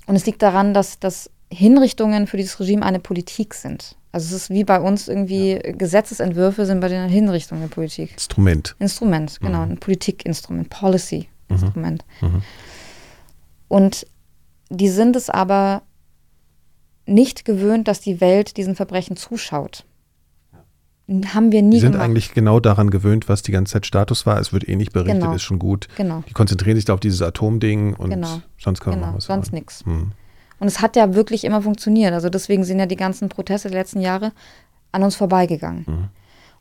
Und es liegt daran, dass, dass Hinrichtungen für dieses Regime eine Politik sind. Also es ist wie bei uns irgendwie ja. Gesetzesentwürfe sind bei den Hinrichtungen der Politik. Instrument. Instrument, genau, mhm. ein Politikinstrument, Policy-Instrument. Mhm. Mhm. Und die sind es aber nicht gewöhnt, dass die Welt diesen Verbrechen zuschaut. Haben wir nie. Die sind gemacht. eigentlich genau daran gewöhnt, was die ganze Zeit Status war. Es wird eh nicht berichtet, genau. ist schon gut. Genau. Die konzentrieren sich da auf dieses Atomding und genau. sonst kann man genau. was Sonst nichts. Mhm. Und es hat ja wirklich immer funktioniert. Also deswegen sind ja die ganzen Proteste der letzten Jahre an uns vorbeigegangen. Mhm.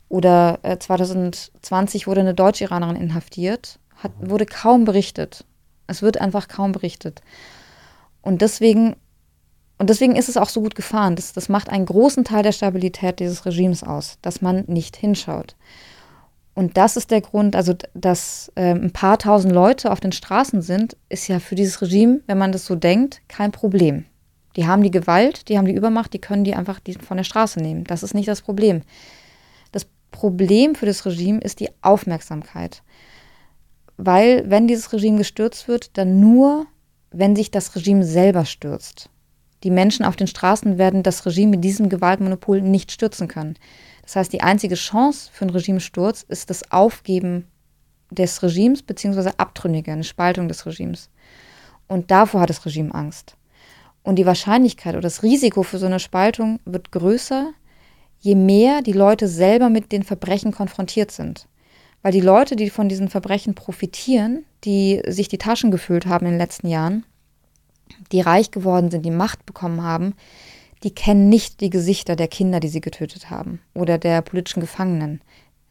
Oder äh, 2020 wurde eine Deutsch-Iranerin inhaftiert, hat, wurde kaum berichtet. Es wird einfach kaum berichtet. Und deswegen, und deswegen ist es auch so gut gefahren. Das, das macht einen großen Teil der Stabilität dieses Regimes aus, dass man nicht hinschaut. Und das ist der Grund, also dass äh, ein paar tausend Leute auf den Straßen sind, ist ja für dieses Regime, wenn man das so denkt, kein Problem. Die haben die Gewalt, die haben die Übermacht, die können die einfach von der Straße nehmen. Das ist nicht das Problem. Das Problem für das Regime ist die Aufmerksamkeit. Weil wenn dieses Regime gestürzt wird, dann nur, wenn sich das Regime selber stürzt. Die Menschen auf den Straßen werden das Regime mit diesem Gewaltmonopol nicht stürzen können. Das heißt, die einzige Chance für einen Regimesturz ist das Aufgeben des Regimes beziehungsweise Abtrünnige, eine Spaltung des Regimes. Und davor hat das Regime Angst. Und die Wahrscheinlichkeit oder das Risiko für so eine Spaltung wird größer, je mehr die Leute selber mit den Verbrechen konfrontiert sind. Weil die Leute, die von diesen Verbrechen profitieren, die sich die Taschen gefüllt haben in den letzten Jahren, die reich geworden sind, die Macht bekommen haben, die kennen nicht die Gesichter der Kinder, die sie getötet haben oder der politischen Gefangenen.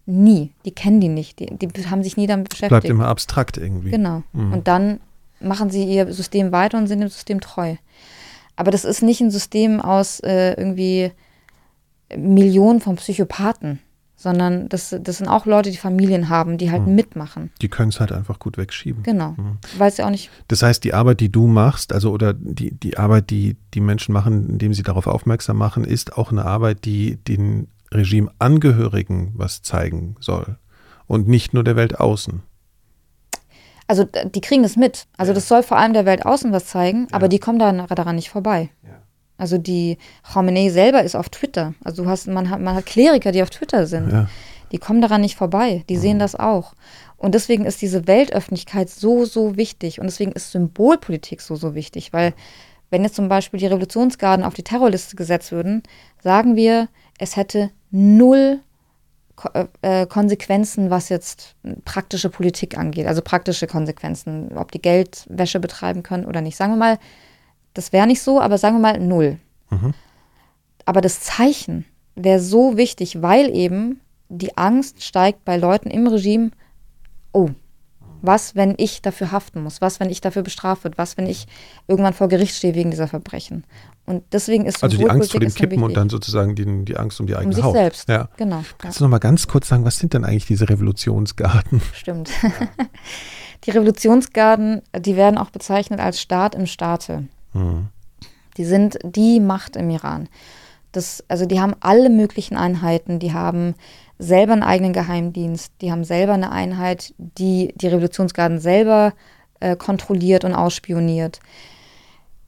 Nie. Die kennen die nicht. Die, die haben sich nie damit beschäftigt. Bleibt immer abstrakt irgendwie. Genau. Mhm. Und dann machen sie ihr System weiter und sind dem System treu. Aber das ist nicht ein System aus äh, irgendwie Millionen von Psychopathen sondern das, das sind auch Leute, die Familien haben, die halt mhm. mitmachen. Die können es halt einfach gut wegschieben. Genau, mhm. weil es ja auch nicht. Das heißt, die Arbeit, die du machst, also oder die, die Arbeit, die die Menschen machen, indem sie darauf aufmerksam machen, ist auch eine Arbeit, die den Regimeangehörigen was zeigen soll und nicht nur der Welt außen. Also die kriegen das mit. Also ja. das soll vor allem der Welt außen was zeigen, ja. aber die kommen da, daran nicht vorbei. Also die Khamenei selber ist auf Twitter. Also du hast, man hat, man hat Kleriker, die auf Twitter sind. Ja. Die kommen daran nicht vorbei. Die mhm. sehen das auch. Und deswegen ist diese Weltöffentlichkeit so, so wichtig. Und deswegen ist Symbolpolitik so, so wichtig. Weil wenn jetzt zum Beispiel die Revolutionsgarden auf die Terrorliste gesetzt würden, sagen wir, es hätte null äh, äh, Konsequenzen, was jetzt praktische Politik angeht. Also praktische Konsequenzen, ob die Geldwäsche betreiben können oder nicht. Sagen wir mal, das wäre nicht so, aber sagen wir mal null. Mhm. Aber das Zeichen wäre so wichtig, weil eben die Angst steigt bei Leuten im Regime, oh, was, wenn ich dafür haften muss? Was, wenn ich dafür bestraft wird? Was, wenn ich irgendwann vor Gericht stehe wegen dieser Verbrechen? Und deswegen ist Also die Angst vor dem Kippen und dann sozusagen die, die Angst um die eigene um sich Haut. selbst, ja. genau. Kannst ja. du noch mal ganz kurz sagen, was sind denn eigentlich diese Revolutionsgarden? *laughs* Stimmt. *laughs* die Revolutionsgarden, die werden auch bezeichnet als Staat im Staate. Mhm. Die sind die Macht im Iran. Das, also die haben alle möglichen Einheiten, die haben selber einen eigenen Geheimdienst, die haben selber eine Einheit, die die Revolutionsgarden selber äh, kontrolliert und ausspioniert.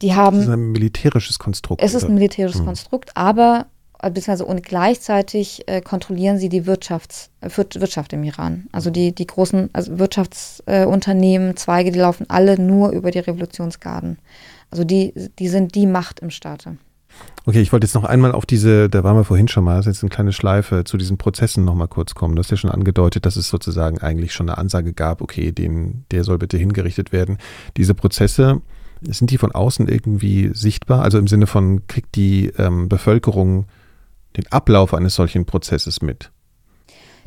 Die haben, das ist ein militärisches Konstrukt. Es ist ein militärisches mhm. Konstrukt, aber äh, beziehungsweise und gleichzeitig äh, kontrollieren sie die Wirtschafts, äh, Wirtschaft im Iran. Also die, die großen also Wirtschaftsunternehmen, äh, Zweige, die laufen alle nur über die Revolutionsgarden. Also die, die sind die Macht im Staate. Okay, ich wollte jetzt noch einmal auf diese, da waren wir vorhin schon mal, das ist jetzt eine kleine Schleife, zu diesen Prozessen nochmal kurz kommen. Du hast ja schon angedeutet, dass es sozusagen eigentlich schon eine Ansage gab, okay, den, der soll bitte hingerichtet werden. Diese Prozesse, sind die von außen irgendwie sichtbar? Also im Sinne von, kriegt die ähm, Bevölkerung den Ablauf eines solchen Prozesses mit?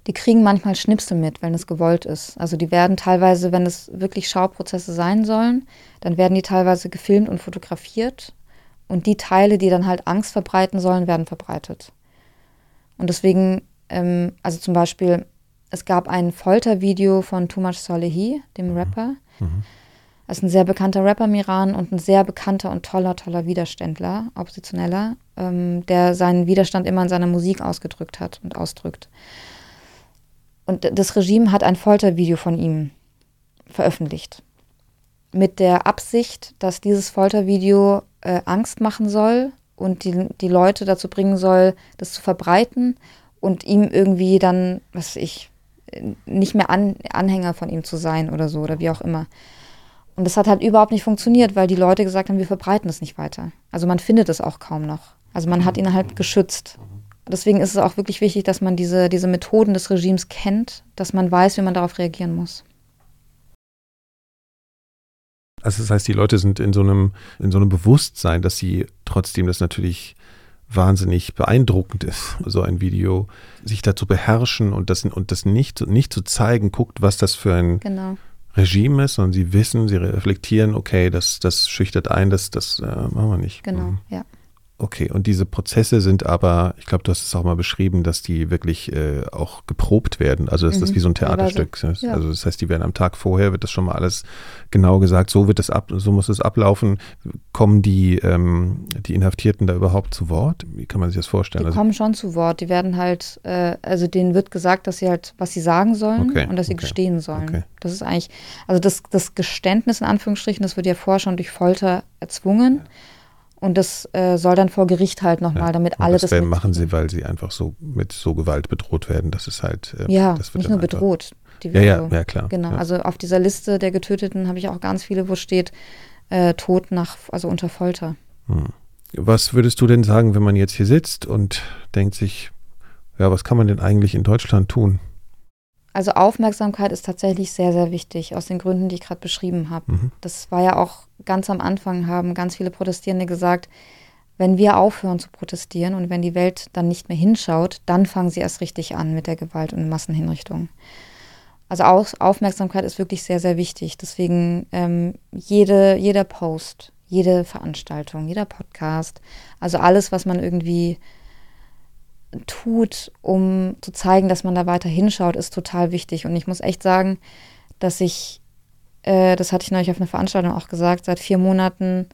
Die kriegen manchmal Schnipsel mit, wenn es gewollt ist. Also die werden teilweise, wenn es wirklich Schauprozesse sein sollen, dann werden die teilweise gefilmt und fotografiert. Und die Teile, die dann halt Angst verbreiten sollen, werden verbreitet. Und deswegen, ähm, also zum Beispiel, es gab ein Foltervideo von Tumash Salehi, dem mhm. Rapper. Mhm. Er ist ein sehr bekannter Rapper im Iran und ein sehr bekannter und toller, toller Widerständler, Oppositioneller, ähm, der seinen Widerstand immer in seiner Musik ausgedrückt hat und ausdrückt. Und das Regime hat ein Foltervideo von ihm veröffentlicht. Mit der Absicht, dass dieses Foltervideo äh, Angst machen soll und die, die Leute dazu bringen soll, das zu verbreiten und ihm irgendwie dann, was weiß ich, nicht mehr an, Anhänger von ihm zu sein oder so oder wie auch immer. Und das hat halt überhaupt nicht funktioniert, weil die Leute gesagt haben, wir verbreiten es nicht weiter. Also man findet es auch kaum noch. Also man hat ihn halt geschützt. Deswegen ist es auch wirklich wichtig, dass man diese, diese Methoden des Regimes kennt, dass man weiß, wie man darauf reagieren muss. Also das heißt, die Leute sind in so einem, in so einem Bewusstsein, dass sie trotzdem das natürlich wahnsinnig beeindruckend ist, *laughs* so ein Video, sich dazu beherrschen und das, und das nicht, nicht zu zeigen, guckt, was das für ein genau. Regime ist, sondern sie wissen, sie reflektieren, okay, das, das schüchtert ein, das, das äh, machen wir nicht. Genau, mhm. ja. Okay, und diese Prozesse sind aber, ich glaube, du hast es auch mal beschrieben, dass die wirklich äh, auch geprobt werden. Also dass mhm. das wie so ein Theaterstück ist. Ja. Also das heißt, die werden am Tag vorher, wird das schon mal alles genau gesagt, so wird das ab, so muss es ablaufen. Kommen die, ähm, die Inhaftierten da überhaupt zu Wort? Wie kann man sich das vorstellen? Die also, kommen schon zu Wort. Die werden halt, äh, also denen wird gesagt, dass sie halt, was sie sagen sollen okay. und dass sie okay. gestehen sollen. Okay. Das ist eigentlich, also das, das Geständnis in Anführungsstrichen, das wird ja vorher schon durch Folter erzwungen. Ja Und das äh, soll dann vor Gericht halt nochmal, ja, damit alle das. Das machen sie, weil sie einfach so mit so Gewalt bedroht werden. Das ist halt. Äh, ja, nicht nur bedroht. ja, ja, ja, klar. Genau. Ja. Also auf dieser Liste der Getöteten habe ich auch ganz viele, wo steht äh, Tod nach, also unter Folter. Hm. Was würdest du denn sagen, wenn man jetzt hier sitzt und denkt sich, ja, was kann man denn eigentlich in Deutschland tun? Also Aufmerksamkeit ist tatsächlich sehr, sehr wichtig, aus den Gründen, die ich gerade beschrieben habe. Mhm. Das war ja auch ganz am Anfang, haben ganz viele Protestierende gesagt, wenn wir aufhören zu protestieren und wenn die Welt dann nicht mehr hinschaut, dann fangen sie erst richtig an mit der Gewalt und Massenhinrichtung. Also Aufmerksamkeit ist wirklich sehr, sehr wichtig. Deswegen ähm, jede, jeder Post, jede Veranstaltung, jeder Podcast, also alles, was man irgendwie tut, um zu zeigen, dass man da weiter hinschaut, ist total wichtig. Und ich muss echt sagen, dass ich, äh, das hatte ich neulich auf einer Veranstaltung auch gesagt, seit vier Monaten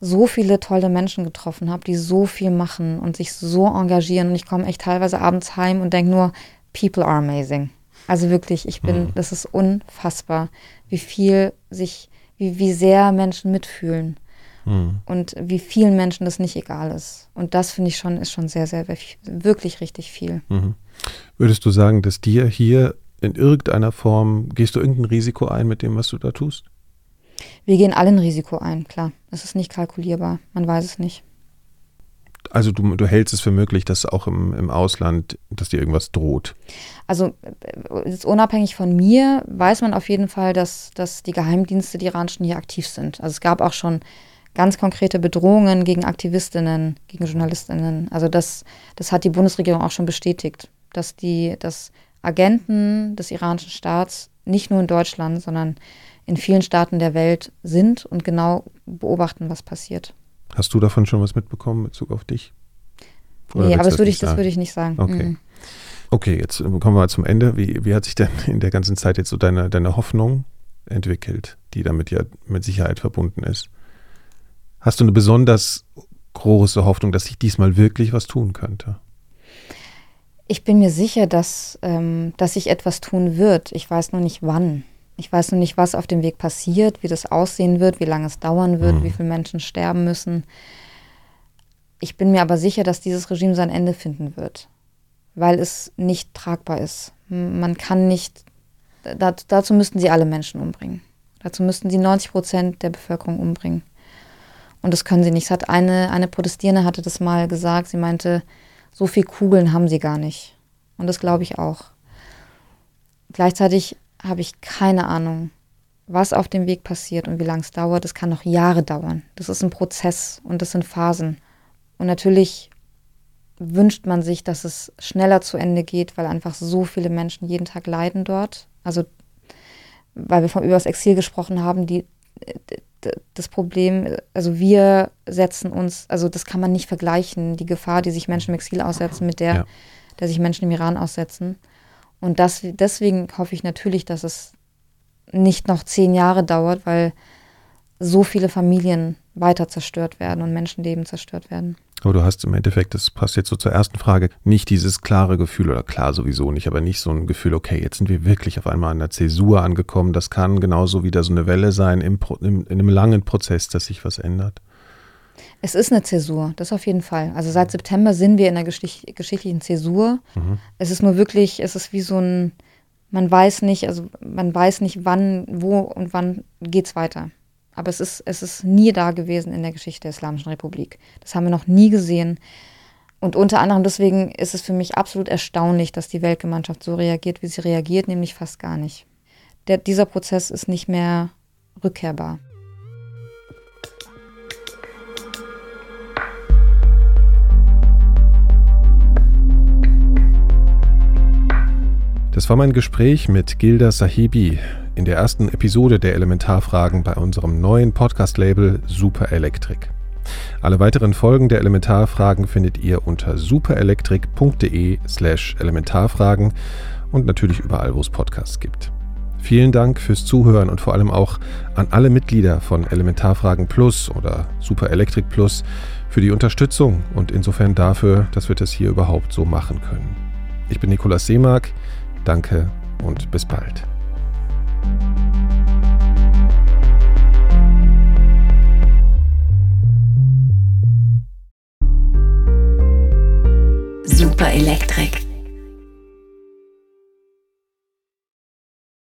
so viele tolle Menschen getroffen habe, die so viel machen und sich so engagieren. Und ich komme echt teilweise abends heim und denke nur, people are amazing. Also wirklich, ich bin, mhm. das ist unfassbar, wie viel sich, wie, wie sehr Menschen mitfühlen mhm. und wie vielen Menschen das nicht egal ist. Und das finde ich schon, ist schon sehr, sehr, wirklich richtig viel. Mhm. Würdest du sagen, dass dir hier in irgendeiner Form, gehst du irgendein Risiko ein mit dem, was du da tust? Wir gehen alle ein Risiko ein, klar. Es ist nicht kalkulierbar, man weiß es nicht. Also du, du hältst es für möglich, dass auch im, im Ausland, dass dir irgendwas droht? Also jetzt unabhängig von mir weiß man auf jeden Fall, dass, dass die Geheimdienste, die iranischen, hier aktiv sind. Also es gab auch schon ganz konkrete Bedrohungen gegen Aktivistinnen, gegen Journalistinnen. Also das, das hat die Bundesregierung auch schon bestätigt, dass die, dass Agenten des iranischen Staats nicht nur in Deutschland, sondern in vielen Staaten der Welt sind und genau beobachten, was passiert. Hast du davon schon was mitbekommen in Bezug auf dich? Oder nee, aber das würde ich, das würde ich nicht sagen. Okay. Mhm. Okay, jetzt kommen wir zum Ende. Wie, wie hat sich denn *laughs* in der ganzen Zeit jetzt so deine, deine Hoffnung entwickelt, die damit ja mit Sicherheit verbunden ist? Hast du eine besonders große Hoffnung, dass sich diesmal wirklich was tun könnte? Ich bin mir sicher, dass, ähm, dass sich etwas tun wird. Ich weiß nur nicht wann. Ich weiß nur nicht, was auf dem Weg passiert, wie das aussehen wird, wie lange es dauern wird, mhm. wie viele Menschen sterben müssen. Ich bin mir aber sicher, dass dieses Regime sein Ende finden wird, weil es nicht tragbar ist. Man kann nicht, dazu müssten sie alle Menschen umbringen. Dazu müssten sie 90 Prozent der Bevölkerung umbringen. Und das können sie nicht. Es hat eine, eine Protestierende hatte das mal gesagt. Sie meinte, so viel Kugeln haben sie gar nicht. Und das glaube ich auch. Gleichzeitig habe ich keine Ahnung, was auf dem Weg passiert und wie lange es dauert. Es kann noch Jahre dauern. Das ist ein Prozess und das sind Phasen. Und natürlich wünscht man sich, dass es schneller zu Ende geht, weil einfach so viele Menschen jeden Tag leiden dort. Also, weil wir von über das Exil gesprochen haben, die, das Problem, also wir setzen uns, also das kann man nicht vergleichen, die Gefahr, die sich Menschen im Exil aussetzen, mit der, ja. der sich Menschen im Iran aussetzen. Und das, deswegen hoffe ich natürlich, dass es nicht noch zehn Jahre dauert, weil so viele Familien weiter zerstört werden und Menschenleben zerstört werden. Aber du hast im Endeffekt, das passt jetzt so zur ersten Frage, nicht dieses klare Gefühl, oder klar sowieso nicht, aber nicht so ein Gefühl, okay, jetzt sind wir wirklich auf einmal an der Zäsur angekommen. Das kann genauso wieder so eine Welle sein im, im, in einem langen Prozess, dass sich was ändert. Es ist eine Zäsur, das auf jeden Fall. Also seit September sind wir in einer geschicht geschichtlichen Zäsur. Mhm. Es ist nur wirklich, es ist wie so ein, man weiß nicht, also man weiß nicht, wann, wo und wann geht es weiter. Aber es ist, es ist nie da gewesen in der Geschichte der Islamischen Republik. Das haben wir noch nie gesehen. Und unter anderem deswegen ist es für mich absolut erstaunlich, dass die Weltgemeinschaft so reagiert, wie sie reagiert, nämlich fast gar nicht. Der, dieser Prozess ist nicht mehr rückkehrbar. Das war mein Gespräch mit Gilda Sahibi, in der ersten Episode der Elementarfragen bei unserem neuen Podcast-Label Super Electric. Alle weiteren Folgen der Elementarfragen findet ihr unter superelektrik.de slash Elementarfragen und natürlich überall, wo es Podcasts gibt. Vielen Dank fürs Zuhören und vor allem auch an alle Mitglieder von Elementarfragen Plus oder Super Electric Plus für die Unterstützung und insofern dafür, dass wir das hier überhaupt so machen können. Ich bin Nikolaus Seemark. Danke und bis bald. Super Elektrik.